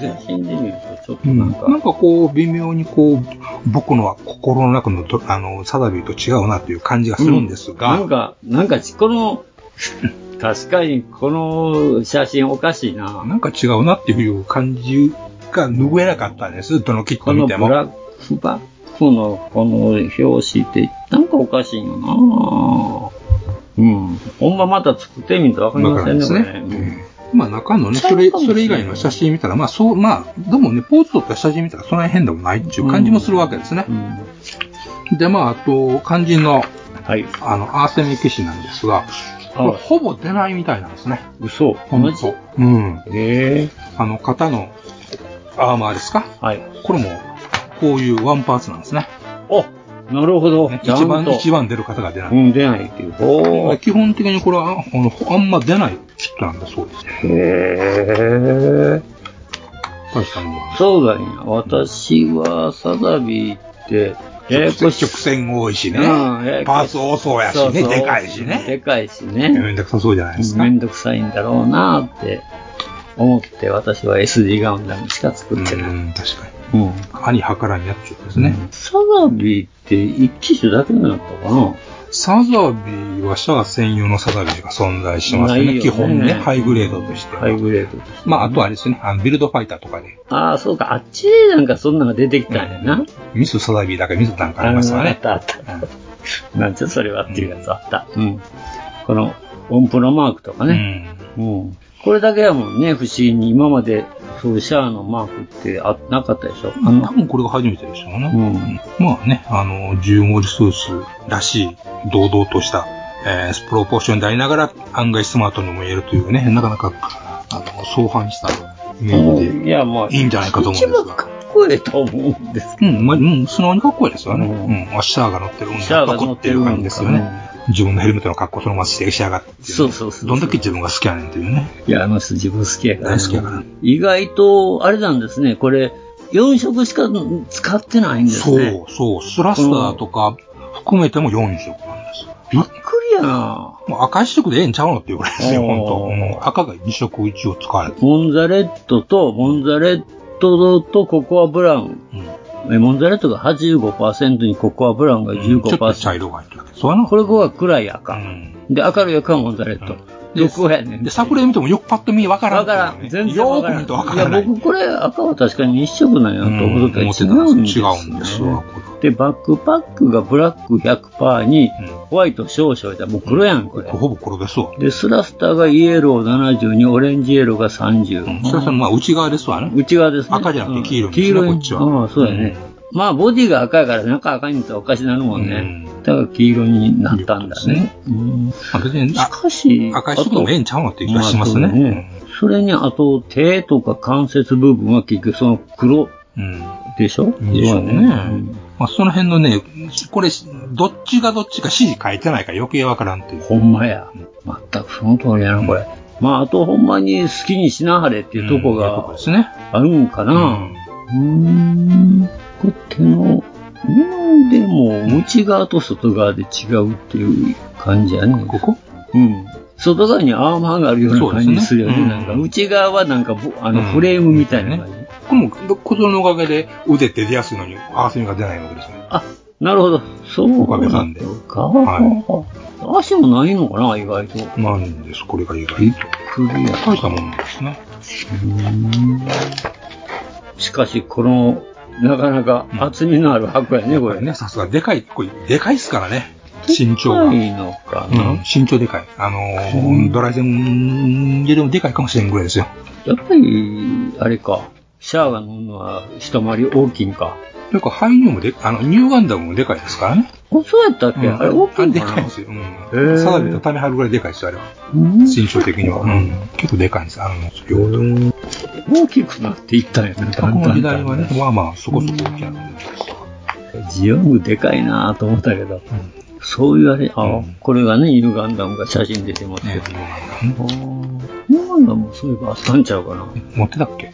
写真で見るとちょっとなんか、なんかこう、微妙にこう、僕のは心の中のどあの、サザビーと違うなっていう感じがするんですが、なんか、なんか、この、確かにこの写真おかしいな。なんか違うなっていう感じが拭えなかったんです。どのキッこのト見ても。ブラックバックのこの表紙って、なんかおかしいよなうん。ほんままた作ってみるとわかりませんね、これわかるんですまあ中のね、それ、それ以外の写真見たら、まあそう、まあ、でもね、ポーズ撮った写真見たらそんなに変でもないっていう感じもするわけですね。で、まあ、あと、肝心の、あの、アーセミ消しなんですが、これほぼ出ないみたいなんですね。嘘ほんと。うん。ええあの、肩のアーマーですか？はい。これも、こういうワンパーツなんですね。おなるほど。一番、一番出る方が出ない。うん、出ないっていう。基本的にこれは、あの、あんま出ないキットなんだそうです。へえ。そうだね。私はサザビーって、ややこしい。曲線多いしね。うんパーツ多そうやしね。そうそうでかいしね。でかいしね。めんどくさそうじゃないですか。めんどくさいんだろうなって思って、私は SD ガンダムしか作ってない。うん、確かに。うん。兄計らんやっちゅうですね。サザビーって一機種だけになったかな？サザビーはシャア専用のサザビーが存在しますね。ね基本ね、ハイグレードとして。ハイグレード。まあ、あとはあれですね、あのビルドファイターとかで、ああ、そうか。あっちでなんかそんなのが出てきたんやな。ミスサザビーだけミスなんかありますわね。あったあった。なんちゃそれはっていうやつあった。うん。この、音符のマークとかね。うん。これだけやもんね、不思議に。今まで、そういうシャアのマークってあなかったでしょ？あ多分これが初めてでしょうね。まあね、あの、10文字スーツらしい、堂々とした、えー、プロポーションでありながら、案外スマートにも言えるというね、なかなか、あの、相反したイメージで、いや、まあ、いいんじゃないかと思うんですが。かっこいいと思うんですうん、まあ、うん、素直にかっこいいですよね。うん、シャアが乗ってる運シャアが乗動っていう感じですよね。自分のヘルメットの格好そのまましてしやがってっていそうそうそう。どんだけ自分が好きやねんっていうね。いや、あの人自分好きやから、大好きやから。意外と、あれなんですね、これ、4色しか使ってないんですそね。う、そう、スラスターとか含めても4色なんですよ。びっくりやなもう赤一色でええんちゃうのっていうぐらいですよ、本当、うん赤が2色一応使われてモンザレットと、モンザレットとココアブラウン。えモンザレットが85%にココアブラウンが15%。ちょっと茶色が入ってるわけそうやな。これが暗い赤。で、明るい赤がモンザレット。で、こうやねん。で、作例見てもよくパッと見わからん、わからん。全然。よーく見るとわからない。いや、僕これ赤は確かに一色なんやと思ってたら違うんです、ね。違うんですわ。で、バックパックがブラック100%に、ホワイト少々で、もう黒やん、これ。ほぼ黒ですわ。で、スラスターがイエロー72、オレンジイエローが30。それはまあ内側ですわね。内側ですね。赤じゃなくて黄色ですね、黄色いこっちは。ああ、そうやね。まあ、ボディが赤いから中赤いんとおかしになるもんね。だから黄色になったんだね。うんまあ別に、しかし、赤い色でもええんちゃうのっていう気がしますね。それに、あと、手とか関節部分は結局その黒でしょ？でしょうね。まあその辺のね、これ、どっちがどっちか指示書いてないから余計わからんっていう。ほんまや。全くその通りやな、これ。まあ、あとほんまに好きにしなはれっていうとこがあるんかな。うーん。これ手の、布でも内側と外側で違うっていう感じやね。ここ？うん。外側にアーマーがあるような感じするよね。そうですねなんか内側はなんかぼ、あの、フレームみたいな感じ。これも、小僧のおかげで腕って出やすいのに合わせ目が出ないわけですね。あ、なるほど。そうおかげさんで。か。足もないのかな、意外と。ないんです、これが意外と。びっくりや。大したもんなんですね。しかし、この、なかなか厚みのある箱やね、これ。ね、さすがでかい、これ、でかいっすからね。身長が。でかいのかな？うん、身長でかい。あのードライセンよりもでかいかもしれんぐらいですよ。やっぱり、あれか、シャアが乗るのは一回り大きいんか。なんか、ハイニューもで、あの、ニューガンダムもでかいですからね。あ、そうやったっけ、うんあれ大きいんでかいんですよ。うん。ーサダビとタメ張るぐらいでかいですよ、あれは。うん身長的には。うん。結構でかいんです、あの、量と。大きくなっていったんやね。この時代はね、まあまあ、そこそこ大きな。ジオングでかいなと思ったけど、そういうあれ、あ、これがね、犬ガンダムが写真出てますけど。犬ガンダムもそういえばあったんちゃうかな。持ってたっけ？ん？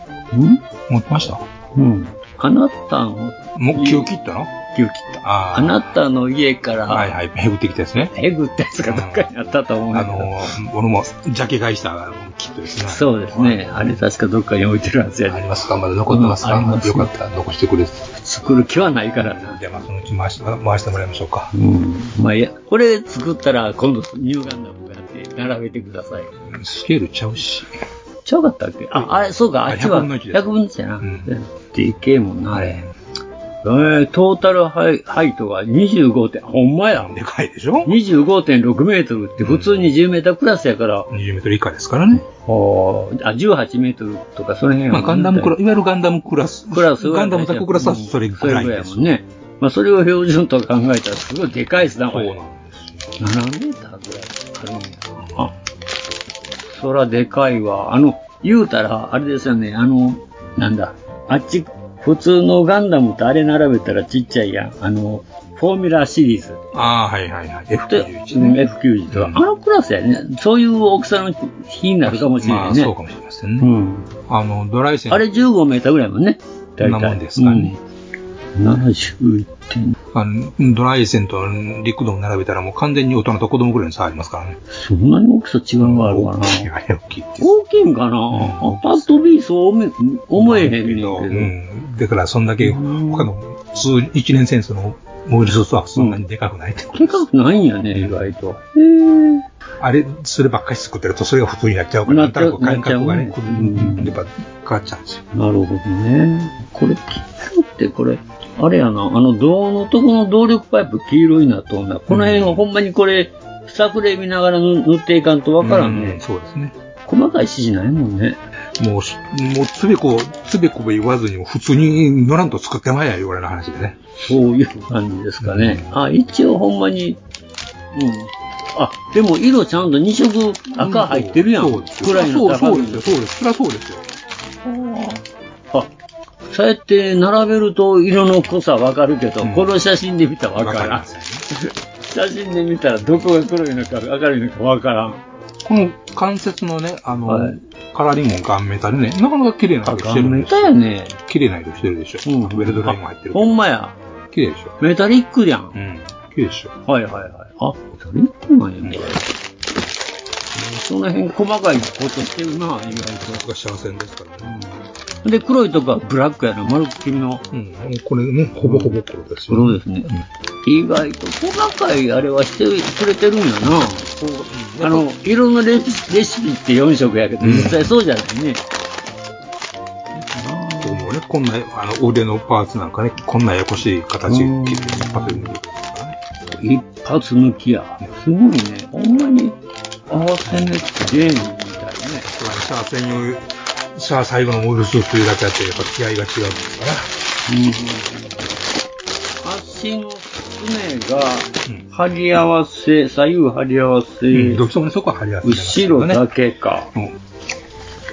持ってました？うん。あなたの、もう気を切ったの？気を切った。ああなたの家から、はいはい、へぐってきたやつね。へぐったやつがどっかにあったと思うんだあけど。の、俺も、ジャケ買いしたキットですね。そうですね。あれ確かどっかに置いてるはずやね。ありますかまだ残ってますか、うんありますよかったら残してくれ。作る気はないからな。じゃあまあそのうち回して回してもらいましょうか。うん。まあいや、これ作ったら今度ニューガンダムがあって並べてください。スケールちゃうし。ちゃうかったっけ？あ、あれ、そうか、あっちは100分の1です100分の1やな。でけえもんな、あれ。えー、トータルハイハイトが25点、ほんまや。でかいでしょ ?25.6 メートルって普通に10メータークラスやから。20メートル以下ですからね。ああ、18メートルとかその辺やまあガンダムクラス。いわゆるガンダムクラス。クラスガンダムタククラスはそれぐらいです。それぐらいやもんね。まあそれを標準と考えたらすごいでかいですな、これ。そうなんです7メーターぐらいあるんやそらでかいわ。あの、言うたら、あれですよね、あの、なんだ、あっち、普通のガンダムとあれ並べたらちっちゃいやん。あの、フォーミュラーシリーズ。ああ、はいはいはい。F91 うんね。F90 とか、あのクラスやね。そういう大きさの日になるかもしれないね。まあそうかもしれませんね。うん。あの、ドライセン。あれ15メーターぐらいもんね。そんなもんですかね。うん。71点。あの、ドライセンと陸ドも並べたらもう完全に大人と子供ぐらいの差ありますからね。そんなに大きさ違いがあるかな。大きいって。大きいんかな、パッと見そう思え思えへんけど。うん。だからそんだけ他の普通一年戦争のモビルスはそんなにでかくないってことでかくないんやね、意外と。あれ、そればっかり作ってるとそれが普通になっちゃうから、なんとなく感覚がね、ううんやっぱ変わっちゃうんですよ。なるほどね。これ、黄色ってこれ、あれやな、あの銅のとこの動力パイプ黄色いなと思うな。この辺はほんまにこれ、作例見ながら塗塗っていかんとわからんね。そうですね。細かい指示ないもんね。もうし、もうつべこ、つべこべ言わずにも普通に乗らんと作ってまえやいうぐらいの話でね。そういう感じですかね。あ、一応ほんまに、うん。あ、でも色ちゃんと2色赤入ってるやん。そうですよ暗いのそうそうですよ、そうです。そりゃそうですよ。あ、そうやって並べると色の濃さわかるけど、この写真で見たらわからん。写真で見たらどこが黒いのか明るいのかわからん。この関節のね、あの、はいカラーリングもガンメタルね、なかなか綺麗な色してるんですよ。ガンメタやね。綺麗な色してるでしょ。うんウェルドラインも入ってる。ほんまや。綺麗でしょ。メタリックやん。うん。綺麗でしょ。はいはいはい。あ、メタリックなんや、これ。その辺細かいことしてるな、意外が幸せですからね。と。で、黒いとこはブラックやな、丸っきりの。うん。これね、ほぼほぼ黒ですよ。黒ですね。意外と細かいあれはしてくれてるんやな。あの、色のレシレシピって4色やけど、実際そうじゃないね。こうもね、こんな、あの、腕のパーツなんかね、こんなややこしい形切って一発で抜けるからね。一発抜きや。すごいね。ほんまに合わせ目ってゲームみたいね。シャア専用、シャア最後のモビルスーツというだけあって、やっぱ気合が違うんですから。足のすねが、貼り合わせ、左右貼り合わせ、うん、どっちもね、そこは貼り合わせてます後ろだけか。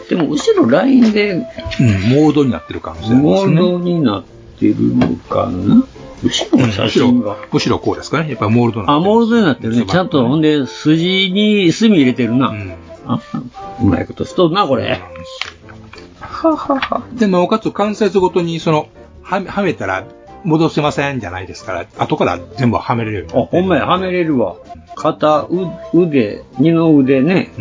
でも、後ろラインで、うん、モードになってるかもしれないでモすね。ードになってるのかな？後ろの写真が。後ろこうですかね。やっぱモールドになあ。モールドになってるね。ちゃんと、ほんで、筋に墨入れてるな。あ、うまいことしとるな、これ。ははは。で、なおかつ関節ごとに、その、はめ、はめたら戻せませんじゃないですから、後から全部はめれるようになあ、ほんまや、はめれるわ。肩、う腕、二の腕ね。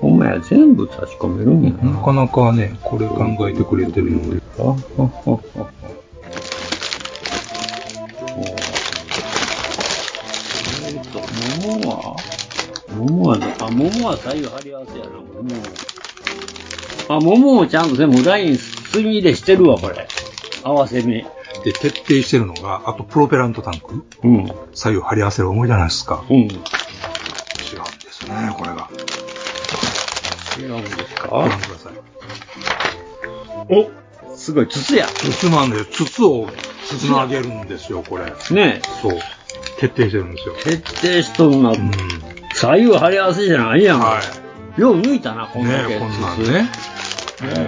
ほんまや、全部差し込めるんやな。なかなかね、これ考えてくれてるので。あ、あ、あ、あ。えっと、桃は？桃はね、あ、桃は左右張り合わせやな、桃。あ、桃もちゃんと全部ライン墨入れしてるわ、これ。合わせ目。で、徹底してるのが、あとプロペラントタンク。うん。左右張り合わせる思いじゃないですか。うん。違うんですね、これが。違うんですか？ご覧ください。おすごい、筒や。筒なんで、筒をつなげるんですよ、これ。ねそう。徹底してるんですよ。徹底しとるな。左右張り合わせじゃないやん。よう抜いたな、こんだけ。ねこんなんね。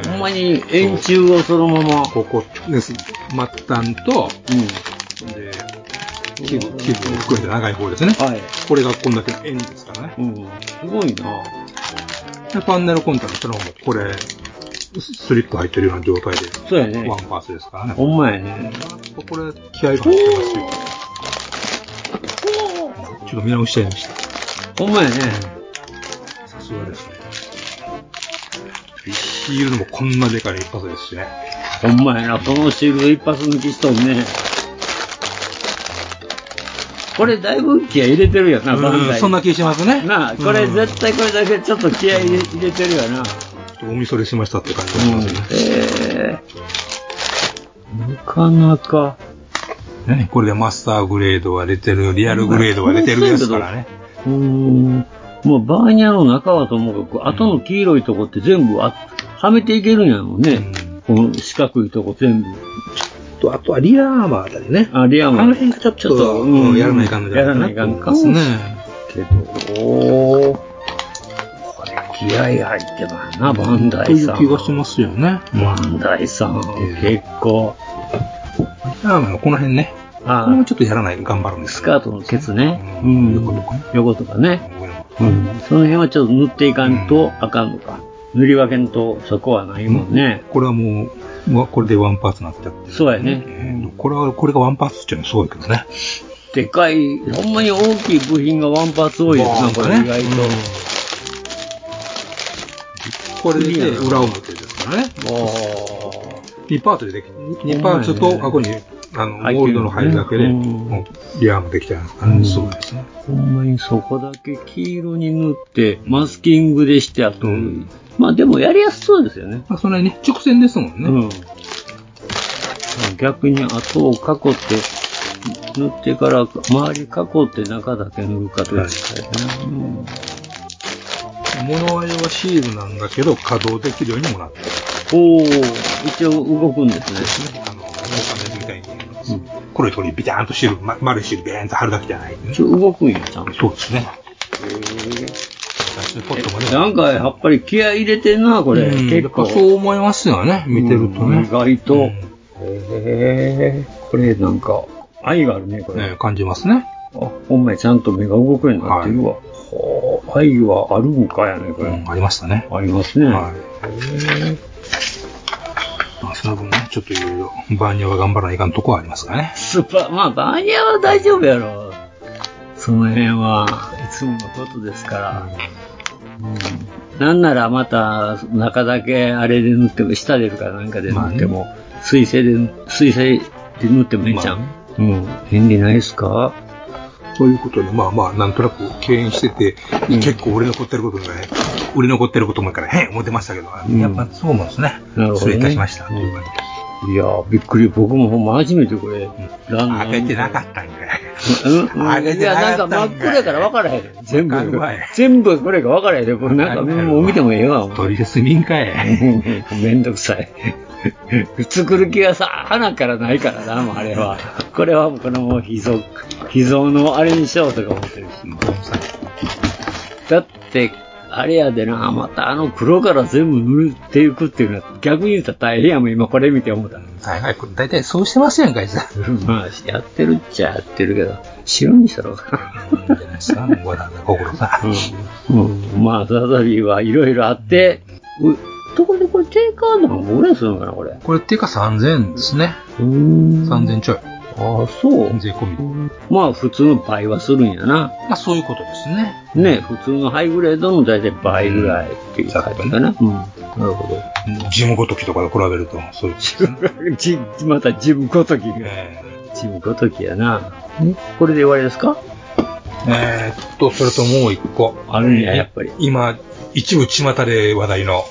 ほんまに円柱をそのまま。ここです。末端と、で、基部、基部を含めて長い方ですね。はい。これがこんだけ円ですからね。うん。すごいな。で、パンネルコンタクトの方も、これ、スリット入ってるような状態で。そうやねワンパーツですからね。ほんまやね。これ、気合が入ってますよ。ちょっと見直しちゃいました。ほんまやね。さすがですね。シールもこんなでかい一発ですしね。ほんまやな、このシールド一発抜きしとんね。これだいぶ気合い入れてるよな、うんバンダイ。そんな気しますねなあ、これうん絶対これだけちょっと気合い入れ入れてるよな。おみそれしましたって感じがしますね。ええなかなか。ね、これでマスターグレードが出てる、リアルグレードが出てるやつからね。うーん。もうバーニャの中はともかく、後の黄色いとこって全部あはめていけるんやろうね。この四角いとこ全部。と、あとはリアーマーだりね。あ、リアマあの辺がちょっと、うん、やらないかんのじゃやらないかんかですね。けど、おー。これ気合い入ってますな、バンダというイさん。気がしますよね。バンダイさん、結構。リアーマーのこの辺ね。あこれもちょっとやらない、頑張るんですスカートのケツね。うん。横とかね。横とかね。うん。その辺はちょっと塗っていかんとあかんのか。塗り分けんとそこはないもんね。これはもう、これでワンパーツになっちゃってる。そうやね。これは、これがワンパーツっていうのはすごいけどね。でかい、ほんまに大きい部品がワンパーツ多いですな、これ意外と。これで裏表ですからね。2パーツででき、2パーツと、ここに、あの、モールドの入るだけで、もうリアームできちゃいますからね。すごいですね。ほんまにそこだけ黄色に塗って、マスキングでして、あと、まあでもやりやすそうですよね。まあそれね、直線ですもんね。うん。逆に後を囲って、塗ってから、周り囲って中だけ塗るかというかね。うん物合いはシールなんだけど、稼働できるようにもなってる。おー、一応動くんですね。あの、モーカネみたいに、黒いところにビターンとシール、ま丸いシールビーンと貼るだけじゃない、一応動くんや、ちゃんと。そうですね。ポットもね。なんかやっぱり気合い入れてんな、これ。うん結構。そう思いますよね、見てるとね。意外と。へえ、これなんか、愛があるね、これ。ね感じますね。あ、ほんまにちゃんと目が動くようになってるわ。はあ、愛はあるんかやね、これ。ありましたね。ありますね。はい。まあ、その分ね、ちょっといろいろ、バーニャは頑張らないかんとこはありますからね。スーパー、まあ、バーニャは大丈夫やろ。その辺はいつものことですから。うん、なんならまた、中だけあれで塗っても、下出るからなんかで塗っても、水性で、水性で塗ってもいいじゃん。うん。変理ないっすか？そういうことで、まあまあ、なんとなく敬遠してて、結構売れ残ってることがね、売れ残ってることもから、へん思ってましたけど、うんやっぱそう思うんですね。なるほど、ね。失礼いたしました。といやー、びっくり。僕もほんま初めてこれ、ランナー。開けてなかったんかい。うん開けいや、てなんか真っ暗やから分からへん。全部。全部これが分からへんで、これなんかもう見てもええわ。取り住みんかい。めんどくさい。作る気がさ、花からないからな、もうあれは。これはこのもう秘蔵、秘蔵のあれにしようとか思ってるし。だって、あれやでな、またあの黒から全部塗っていくっていうのは逆に言うたら大変やもん、今これ見て思った。はいはい、これ大体そうしてますやんか、いつ。まあ、やってるっちゃやってるけど、白にしたろうか。じゃないですか、わざわざ心さ。うん。うんまあ、ザザビーはいろいろあって、うところでこれ定価なんかどれするのかな、これ。これっていうか3000円ですね。うん。3000ちょい。ああ、そう。税込み。まあ、普通の倍はするんやな。まあそういうことですね。ね、普通のハイグレードの大体倍ぐらいっていう感じかな。うん。なるほど。ジムごときとかと比べると、そういう。じまたジムごときが。ジムごときやな。ん？これで終わりですか？えーっと、それともう一個。あるんや、やっぱり。今、一部巷で話題の。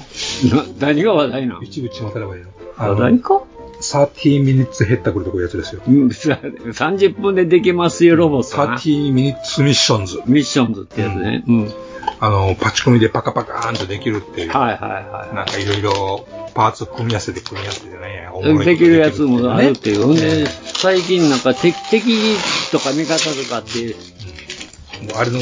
な、何が話題なの？一部巷で話題の。話題か？30 minutes ヘッタくるとこういうやつですよ。うん30分でできますよ、ロボットな。30 minutes missions。ミッションズってやつね。うん。あの、パチコミでパカパカーンとできるっていう。はいはいはい。なんかいろいろパーツ組み合わせて組み合わせてね、おもろいことできるやつもあるっていう。ねで、最近なんか敵、敵とか味方とかって、もうあれの、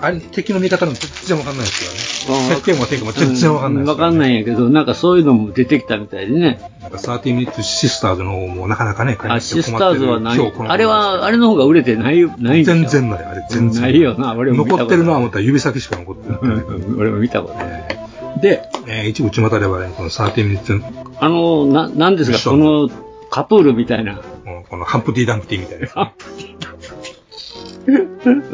あれ、敵の味方の全然わかんないですよね。あ設定も敵も全然わかんないわかんないんやけど、なんかそういうのも出てきたみたいでね。なんか30ミニッツシスターズの方もなかなかね、買いあ、に来てシスターズはないあれは、あれの方が売れてない、ないん全然ない、あれ全然。ないよな、俺も残ってるのは思ったら指先しか残ってない。俺も見たことない。で、えー一部巷ではね、この30ミニッツ、あの、な、なんですか、このカプールみたいな。このハンプティ・ダンプティみたいな。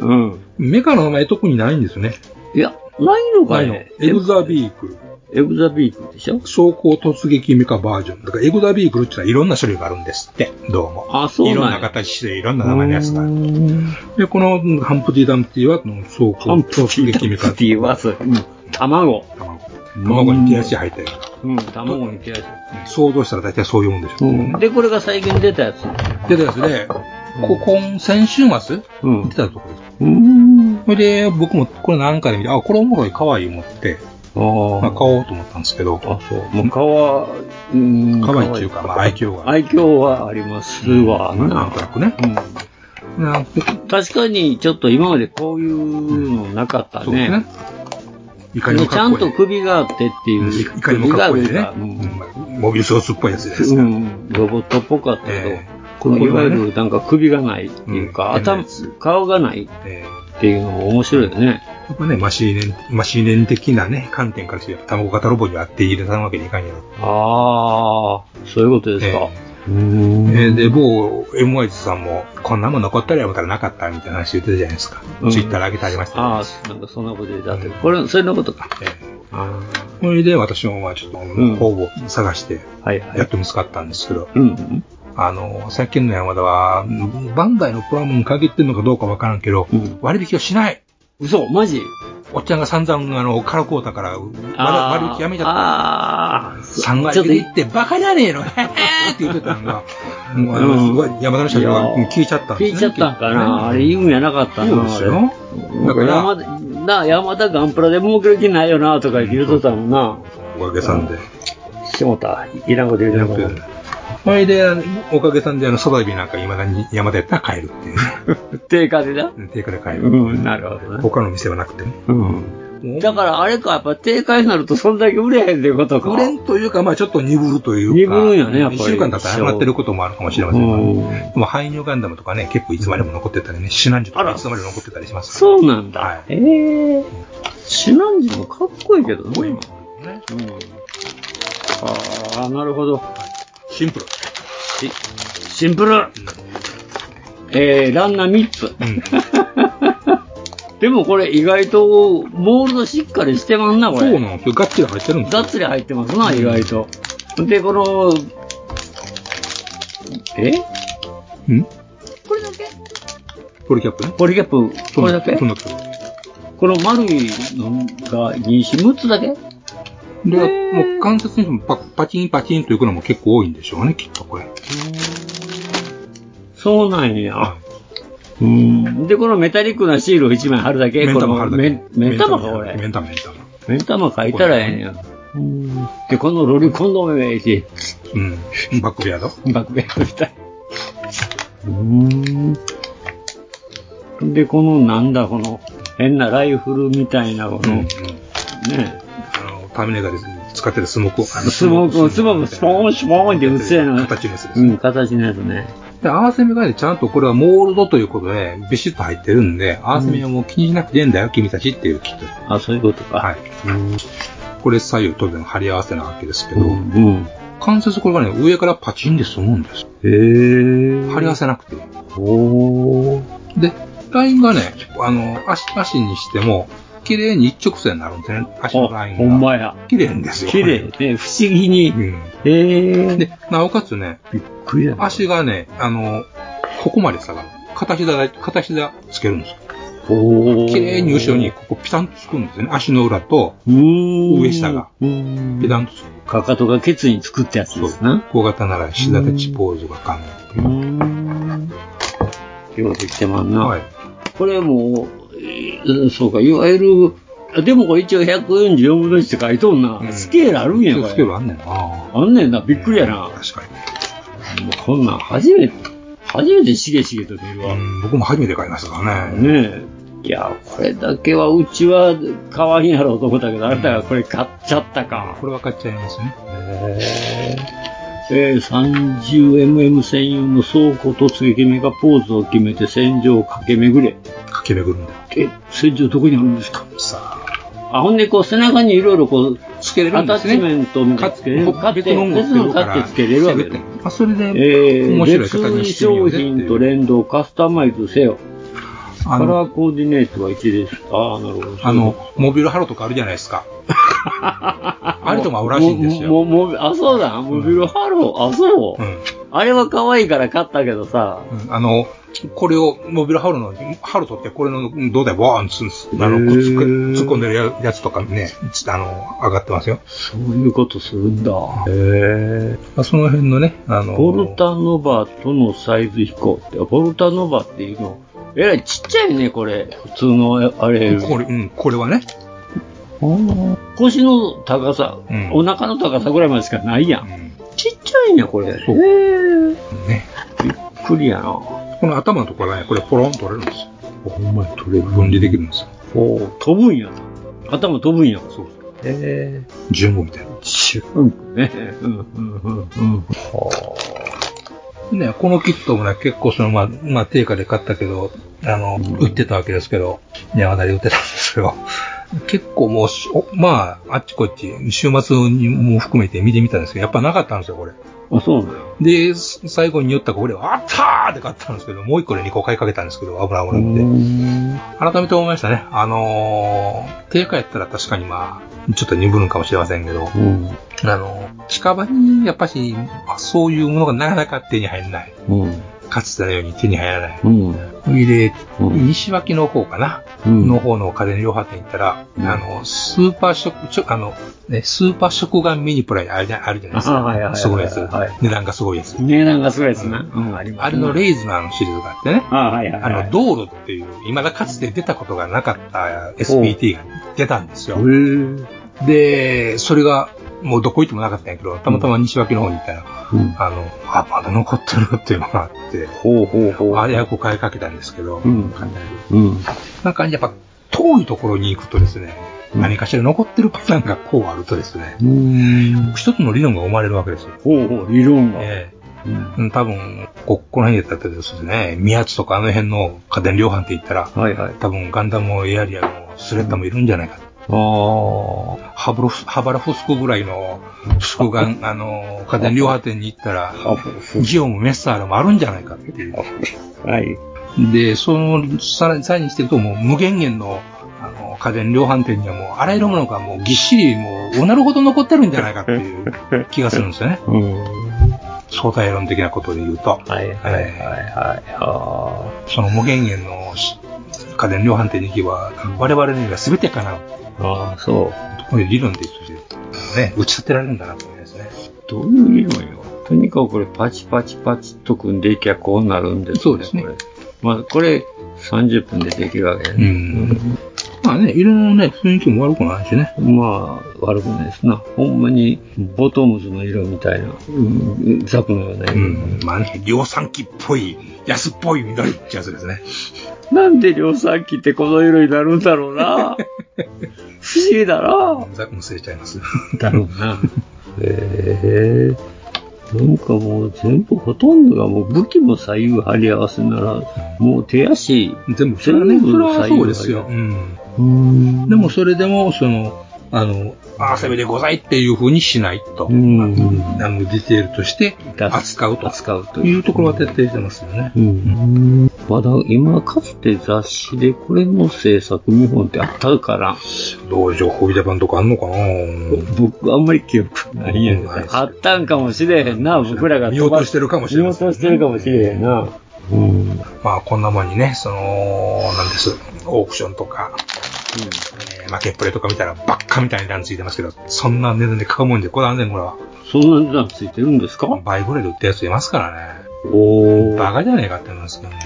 うん。メカの名前特にないんですね。いや、ないのかね。エグザビークル。エグザビークルでしょ？装甲突撃メカバージョン。だからエグザビークルってのはいろんな種類があるんですって、どうも。あ、そういろんな形でいろんな名前のやつがある。で、このハンプティ・ダンプティは、この装甲突撃メカ。ティはそう、うん。卵。卵に手足入ったようん、卵に手足。想像したら大体そういうもんでしょ。うん。で、これが最近出たやつ。出たやつで、こ今、先週末？うん。出たところです。うん。それで、僕もこれ何回で見て、あ、これおもろい、可愛い思って、あまあ、買おうと思ったんですけど。あ、そう。もう、かわ、うん。可愛いっていうか、まあ、愛嬌が。愛嬌はありますわな。なんとなくね。なんて確かに、ちょっと今までこういうのなかったねそうですね。。いかにもでちゃん。と首があってっていう。いかにもかっこいいね首がある。うんモビルスーツっぽいやつですか。うん、ロボットっぽかったけど、ええこのいわゆるなんか首がないっていうか、うん。頭、顔がないっていうのも面白いよね。やっぱね、マシーネン、マシーネン的なね、観点からして、卵型ロボにはって入れたわけにいかんやろ。ああ、そういうことですか。えーで、某 MY さんも、こんなもん残ったらやめたらなかったみたいな話言ってたじゃないですか。うん。ツイッターで上げてありました。よ。ああ、なんかそんなこと言ってあって、これ、それのことか。あそれで私もまあちょっとん。工房探して、やっと見つかったんですけど、うん。あの、最近の山田は、バンダイのプラモに限ってんのかどうかわからんけど、割引をしない。嘘マジ？おっちゃんが散々、あの、カラコータから割割引やめちゃった。ああ、3割引で行って、バカじゃねえのって言ってたのが、もう山田の社長が聞いちゃったんですね聞いちゃったんかな。あれ言うんやなかったな。そうですよ。だから山田、な、山田ガンプラで儲ける気ないよな、とか言うとったもんな。おかげさんで。しもた。いらんこと言うてなかった。それで、おかげさんで、あの、ソダビなんか未だに山田やったら買えるっていうね。定価でな。定価で買える。うん、なるほどね。他の店はなくてね。うん。だからあれか、やっぱ定価になるとそんだけ売れへんっていうことか。売れんというか、まあちょっと鈍るというか。鈍るんやねやっぱり一週間経ったらなくなってることもあるかもしれませんが。でも、ハイニューガンダムとかね、結構いつまでも残ってたりね、シュナンジュとかいつまでも残ってたりしますそうなんだ。ええシュナンジもかっこいいけどね。うん。ああ、なるほど。シンプル。シシンプル。えー、ランナー3つ。でもこれ意外と、モールドしっかりしてまんな、これ。そうなんですよ。がっちり入ってるんですよ。がっつり入ってますな、意外と。で、この、え？ん？これだけ？ポリキャップね。ポリキャップ、これだけ？この丸いのが2種、6つだけ？で、もう関節にもパパチンパチンといくのも結構多いんでしょうね、きっとこれ。そうなんや。うん。で、このメタリックなシールを1枚貼るだけ？目ん玉貼るだけ目目ん玉か、これ。目ん玉、目ん玉。目ん玉書いたらええんや。うんで、このロリコンの目って、うん。バックベアードバックベアみたい。うん。で、このなんだ、この変なライフルみたいな、この、ね。あの、ターミネーターで使ってるスモークを。スモーク、スモーク、スポーン、スポーンって打つやな。形のやつです。うん、形のやつね。で、合わせ目がね、ちゃんとこれはモールドということで、ビシッと入ってるんで、合わせ目はもう気にしなくていいんだよ、君たちっていうキット。あ、そういうことか。はい。これ左右当然貼り合わせなわけですけど、うん。関節これがね、上からパチンで済むんです。へー。貼り合わせなくていい。おー。で、ラインがね、あの、足、足にしても、綺麗に一直線になるんですね、足のラインが。ほんまや。綺麗んですよ。綺麗ね、不思議に。うん。へー。で、なおかつね、足がね、あの、ここまで下がる。片膝だ、片膝つけるんですよ。お綺麗に後ろにここピタンとつくんですよね。足の裏と、上下が。ピタンとつく。かかとがケツにつくってやつですな。小型なら膝立ちポーズが可能。ようできてまんな。これもそうか、いわゆる、でもこれ一応144分の1って書いとんな。スケールあるんや。スケールあんねんな。あんねんな、びっくりやな。確かに。もうこんなん初めて、初めてしげしげと出るわ。僕も初めて買いましたからね。ねえ。いや、これだけはうちは買わんやろうと思ったけど、あなたがこれ買っちゃったか。これは買っちゃいますね。へえー、30mm 専用の倉庫突撃メガポーズを決めて戦場を駆け巡れ。駆け巡るんだ。え、戦場どこにあるんですか？さあ、ほんでこう背中にいろいろこう、つけれるアタッんですね。チメントみたいなつけれる。買って、別別のの買ってつけれるわけね。あ、それで、えー、面白い形に別してみようぜ商品と連動カスタマイズせよ。カラーコーディネートは1です。ああ、なるほど。あの、モビルハロとかあるじゃないですか。あれとも合うらしいんですよ。もももあ、そうだ、モビルハロー、あ、そう。あれは可愛いから買ったけどさ。うんあの、これを、モビルハロの、ハロ取って、これの胴体ワーンつんです。あの、くっつく突っ込んでるややつとかね、ちあの、上がってますよ。そういうことするんだ。へえ。その辺のね、あの、ボルタノバとのサイズ飛行って、ボルタノバっていうの、えらいちっちゃいね、これ。普通の、あれ。これ、うん、これはね。腰の高さ、お腹の高さぐらいまでしかないやん。ちっちゃいね、これ。へえ。ね。びっくりやな。この頭のところがね、これポロン取れるんですよ。ほんまに取れる。分離できるんですよ。おう飛ぶんやな。頭飛ぶんや。そうへえ。順語みたいな。うん。ね。うん、うん、うん、うん。ね、このキットもね、結構その、まあ、まあ、定価で買ったけど、あの、売ってたわけですけど、山田で売ってたんですけど、結構もうまあ、あっちこっち、週末にも含めて見てみたんですけど、やっぱなかったんですよ、これ。あ、そうなんだよ。で、す最後に言ったこれ、あったーって買ったんですけど、もう一個で2個買いかけたんですけど、危ない危なくて。改めて思いましたね。あのー、定価やったら確かにまあ、ちょっと鈍るんかもしれませんけど、あの、近場にやっぱし、そういうものがなかなか手に入らない。うん。かつてのように手に入らない。うん。で、西脇の方かな、の方の家電量販店行ったら、あの、スーパー食、ちょあの、ね、スーパー食玩ミニプライあるじゃあるじゃないですか。あはいはいはいはいすごいやつ。値段がすごいやつ。値段がすごいですな。うん、あります。あれのレイズナーのシリーズがあってね。あはいはいはいあの、道路っていう、未だかつて出たことがなかった SPT が出たんですよ。で、それが、もうどこ行ってもなかったんやけど、たまたま西脇の方に行ったら、あの、あ、まだ残ってるっていうのがあって、ほうほうほう。あれやこ買いかけたんですけど、うん。うん。なんかやっぱ遠いところに行くとですね、何かしら残ってるパターンがこうあるとですね、うん。一つの理論が生まれるわけですよ。ほうほう、理論が。ええうん、多分、こ、この辺だったらですね、宮津とかあの辺の家電量販店行ったら、はいはい。多分ガンダムもエアリアもスレッタもいるんじゃないかと。あハブロフ、ハバラフスクぐらいの宿眼、あの、家電量販店に行ったら、ジオもメッサールもあるんじゃないかっていう。あ。はい。で、その、さらに、さらにしていくともう無限限の、あの、家電量販店にはもう、あらゆるものがもうぎっしり、もう、おなるほど残ってるんじゃないかっていう気がするんですよね。うん。相対論的なことで言うと。はいはいはいはい。あその無限限のし家電量販店に行けば、我々には全てかなう。ああ、そう。こういう理論で一緒で、ね、打ち立てられるんだなと思いますね。どういう理論よ。とにかくこれパチパチパチっと組んでいきゃこうなるんですね。そうですねこれ。まあ、これ30分でできるわけね。うん。まあね、色のね、雰囲気も悪くないしね。まあ、悪くないですな。ほんまに、ボトムズの色みたいな、うん、ザクのような色。うん。まあね、量産機っぽい、安っぽい緑ってやつですね。なんで量産機ってこの色になるんだろうな。不思議だな。ザクも捨てちゃいます。だろうな。へえ。なんかもう全部ほとんどがもう武器も左右張り合わせなら、もう手足、全部、それはね、それはそうですよ。うん。でもそれでも、その、あの、あせめでございっていう風にしないと。うん。あの、ディテールとして扱うと。扱うというところは徹底してますよね。うん。まだ今かつて雑誌でこれの制作見本ってあったから。道場ホイジャパンとかあんのかな僕あんまり記憶ないんやけど、あったんかもしれへんな、僕らが。見落としてるかもしれない。見落としてるかもしれへんな。うん。まあ、こんなもんにね、その、なんです、オークションとか、えー、マーケップレとか見たらばっかみたいな値段ついてますけど、そんな値段で買うもんでこだわんねん、これは。そんな値段ついてるんですか？倍ぐらいで売ったやついますからね。おバカじゃねえかって思いますけどね。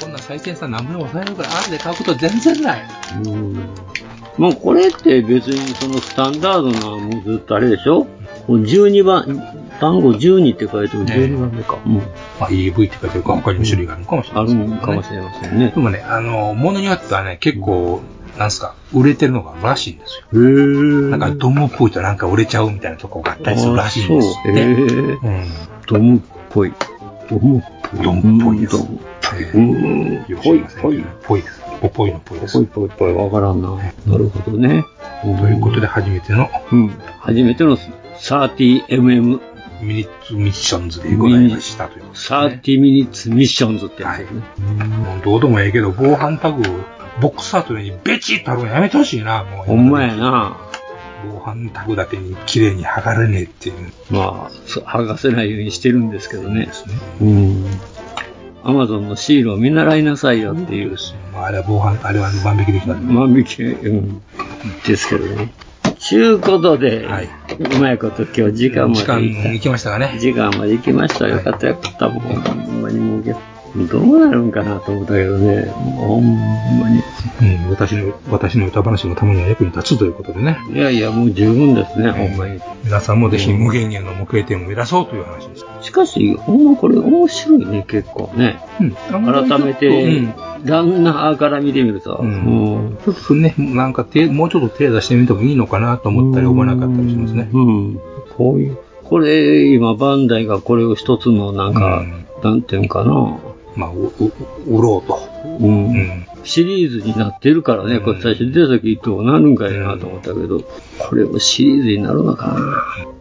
こんな最先端何も抑えるから、あれで買うこと全然ない。うん。まあこれって別にそのスタンダードなもうずっとあれでしょ？こう ?12 番、番号12って書いてる12番目か。うん。まあ EV って書いてるから他にも種類があるのかもしれないね、あるのかもしれませんね。でもね、あの、ものによってはね、結構、なんすか、売れてるのがらしいんですよ。へー。なんか、ドムっぽいとなんか売れちゃうみたいなとこがあったりするらしいんですって。へーうん。ドムっぽい。ドムっぽい。ドムっぽいです。ドムっ。ぽい、ぽい。ぽいです。ぽぽいのぽいです。ぽいぽいぽい、わからんな。なるほどね。ということで、初めての、うん。初めての 30mm ミニッツミッションズでございましたという。30ミニッツミッションズってやつですね。もうどうでもええけど、防犯タグ、ボックスアートにベチッと貼るのやめてほしいな、もう。ほんまやな。防犯タグだけに綺麗に剥がれねえっていう。まあ、剥がせないようにしてるんですけどね。うん。アマゾンのシールを見習いなさいよっていう。まあ、あれは防犯、あれは万引きできた。万引き、うん。ですけどね。ちゅうことで、うまいこと今日時間まで時間行きましたかね。時間まで行きました。よかったよかった。もうほんまにもう、どうなるんかなと思ったけどね。もうほんまに。うん、私の、私の歌話もたまには役に立つということでね。いやいや、もう十分ですね、ほんまに。皆さんもぜひ無限への目標点を目指そうという話です。しかし、ほんまこれ面白いね、結構ね。うん。改めて、ランナーから見てみると。うん。ちょっとね、なんか手、もうちょっと手出してみてもいいのかなと思ったり思わなかったりしますね。うん。こういう、これ、今、バンダイがこれを一つの、なんか、なんていうんかな。まあ、う、う、売ろうと。うん。シリーズになってるからね、これ最初出た時どうなるんかいなと思ったけど、これもシリーズになるのかな。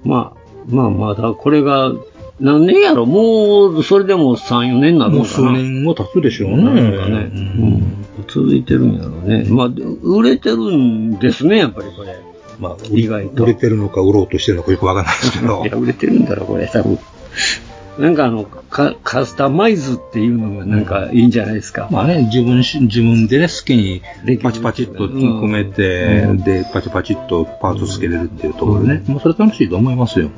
まあ、まあ、まだこれが、何年やろもう、それでも3、4年になるのかな。もう数年も経つでしょうね。なんかね、うん。続いてるんやろうね。まあ、売れてるんですね、やっぱりこれ。まあ、意外と。売れてるのか売ろうとしてるのかよくわかんないですけど。いや、売れてるんだろ、これ、多分。なんかあの、カカスタマイズっていうのがなんかいいんじゃないですか。まあね、自分し、自分でね、好きにパチパチっと組めて、で、パチパチっとパーツつけれるっていうところでね、もうそれ楽しいと思いますよ。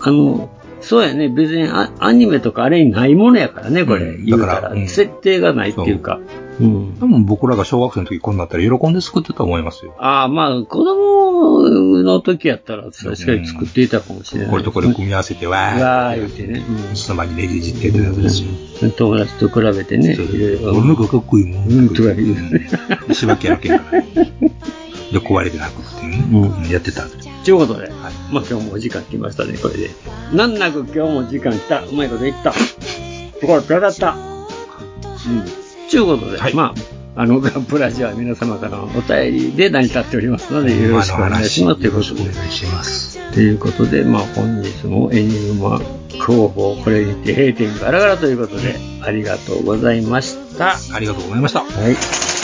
あの、そうやね、別にアアニメとかあれにないものやからね、これ。言うたら、設定がないっていうか。うん。多分僕らが小学生の時こんなったら喜んで作ってたと思いますよ。ああ、まあ、子供の時やったら確かに作っていたかもしれない。これとこれ組み合わせて、わーわー言ってね。その場にネギいじってやってたやつですよ。友達と比べてね。いろいろ俺なんかかっこいいもん。うん、とか言う。しばきやるけんから。で、壊れてなくっていうね。やってたんですということで、まあ今日もお時間来ましたね、これで。なんなく今日も時間来た。うまいこと言った。ところよかった。うん。ということで、まあ、あの、ガンプラジオは皆様からのお便りで成り立っておりますので、よろしくお願いします。ということで。お願いします。ということで、まあ本日もエニグマ工房、これにて閉店ガラガラということで、ありがとうございました。ありがとうございました。はい。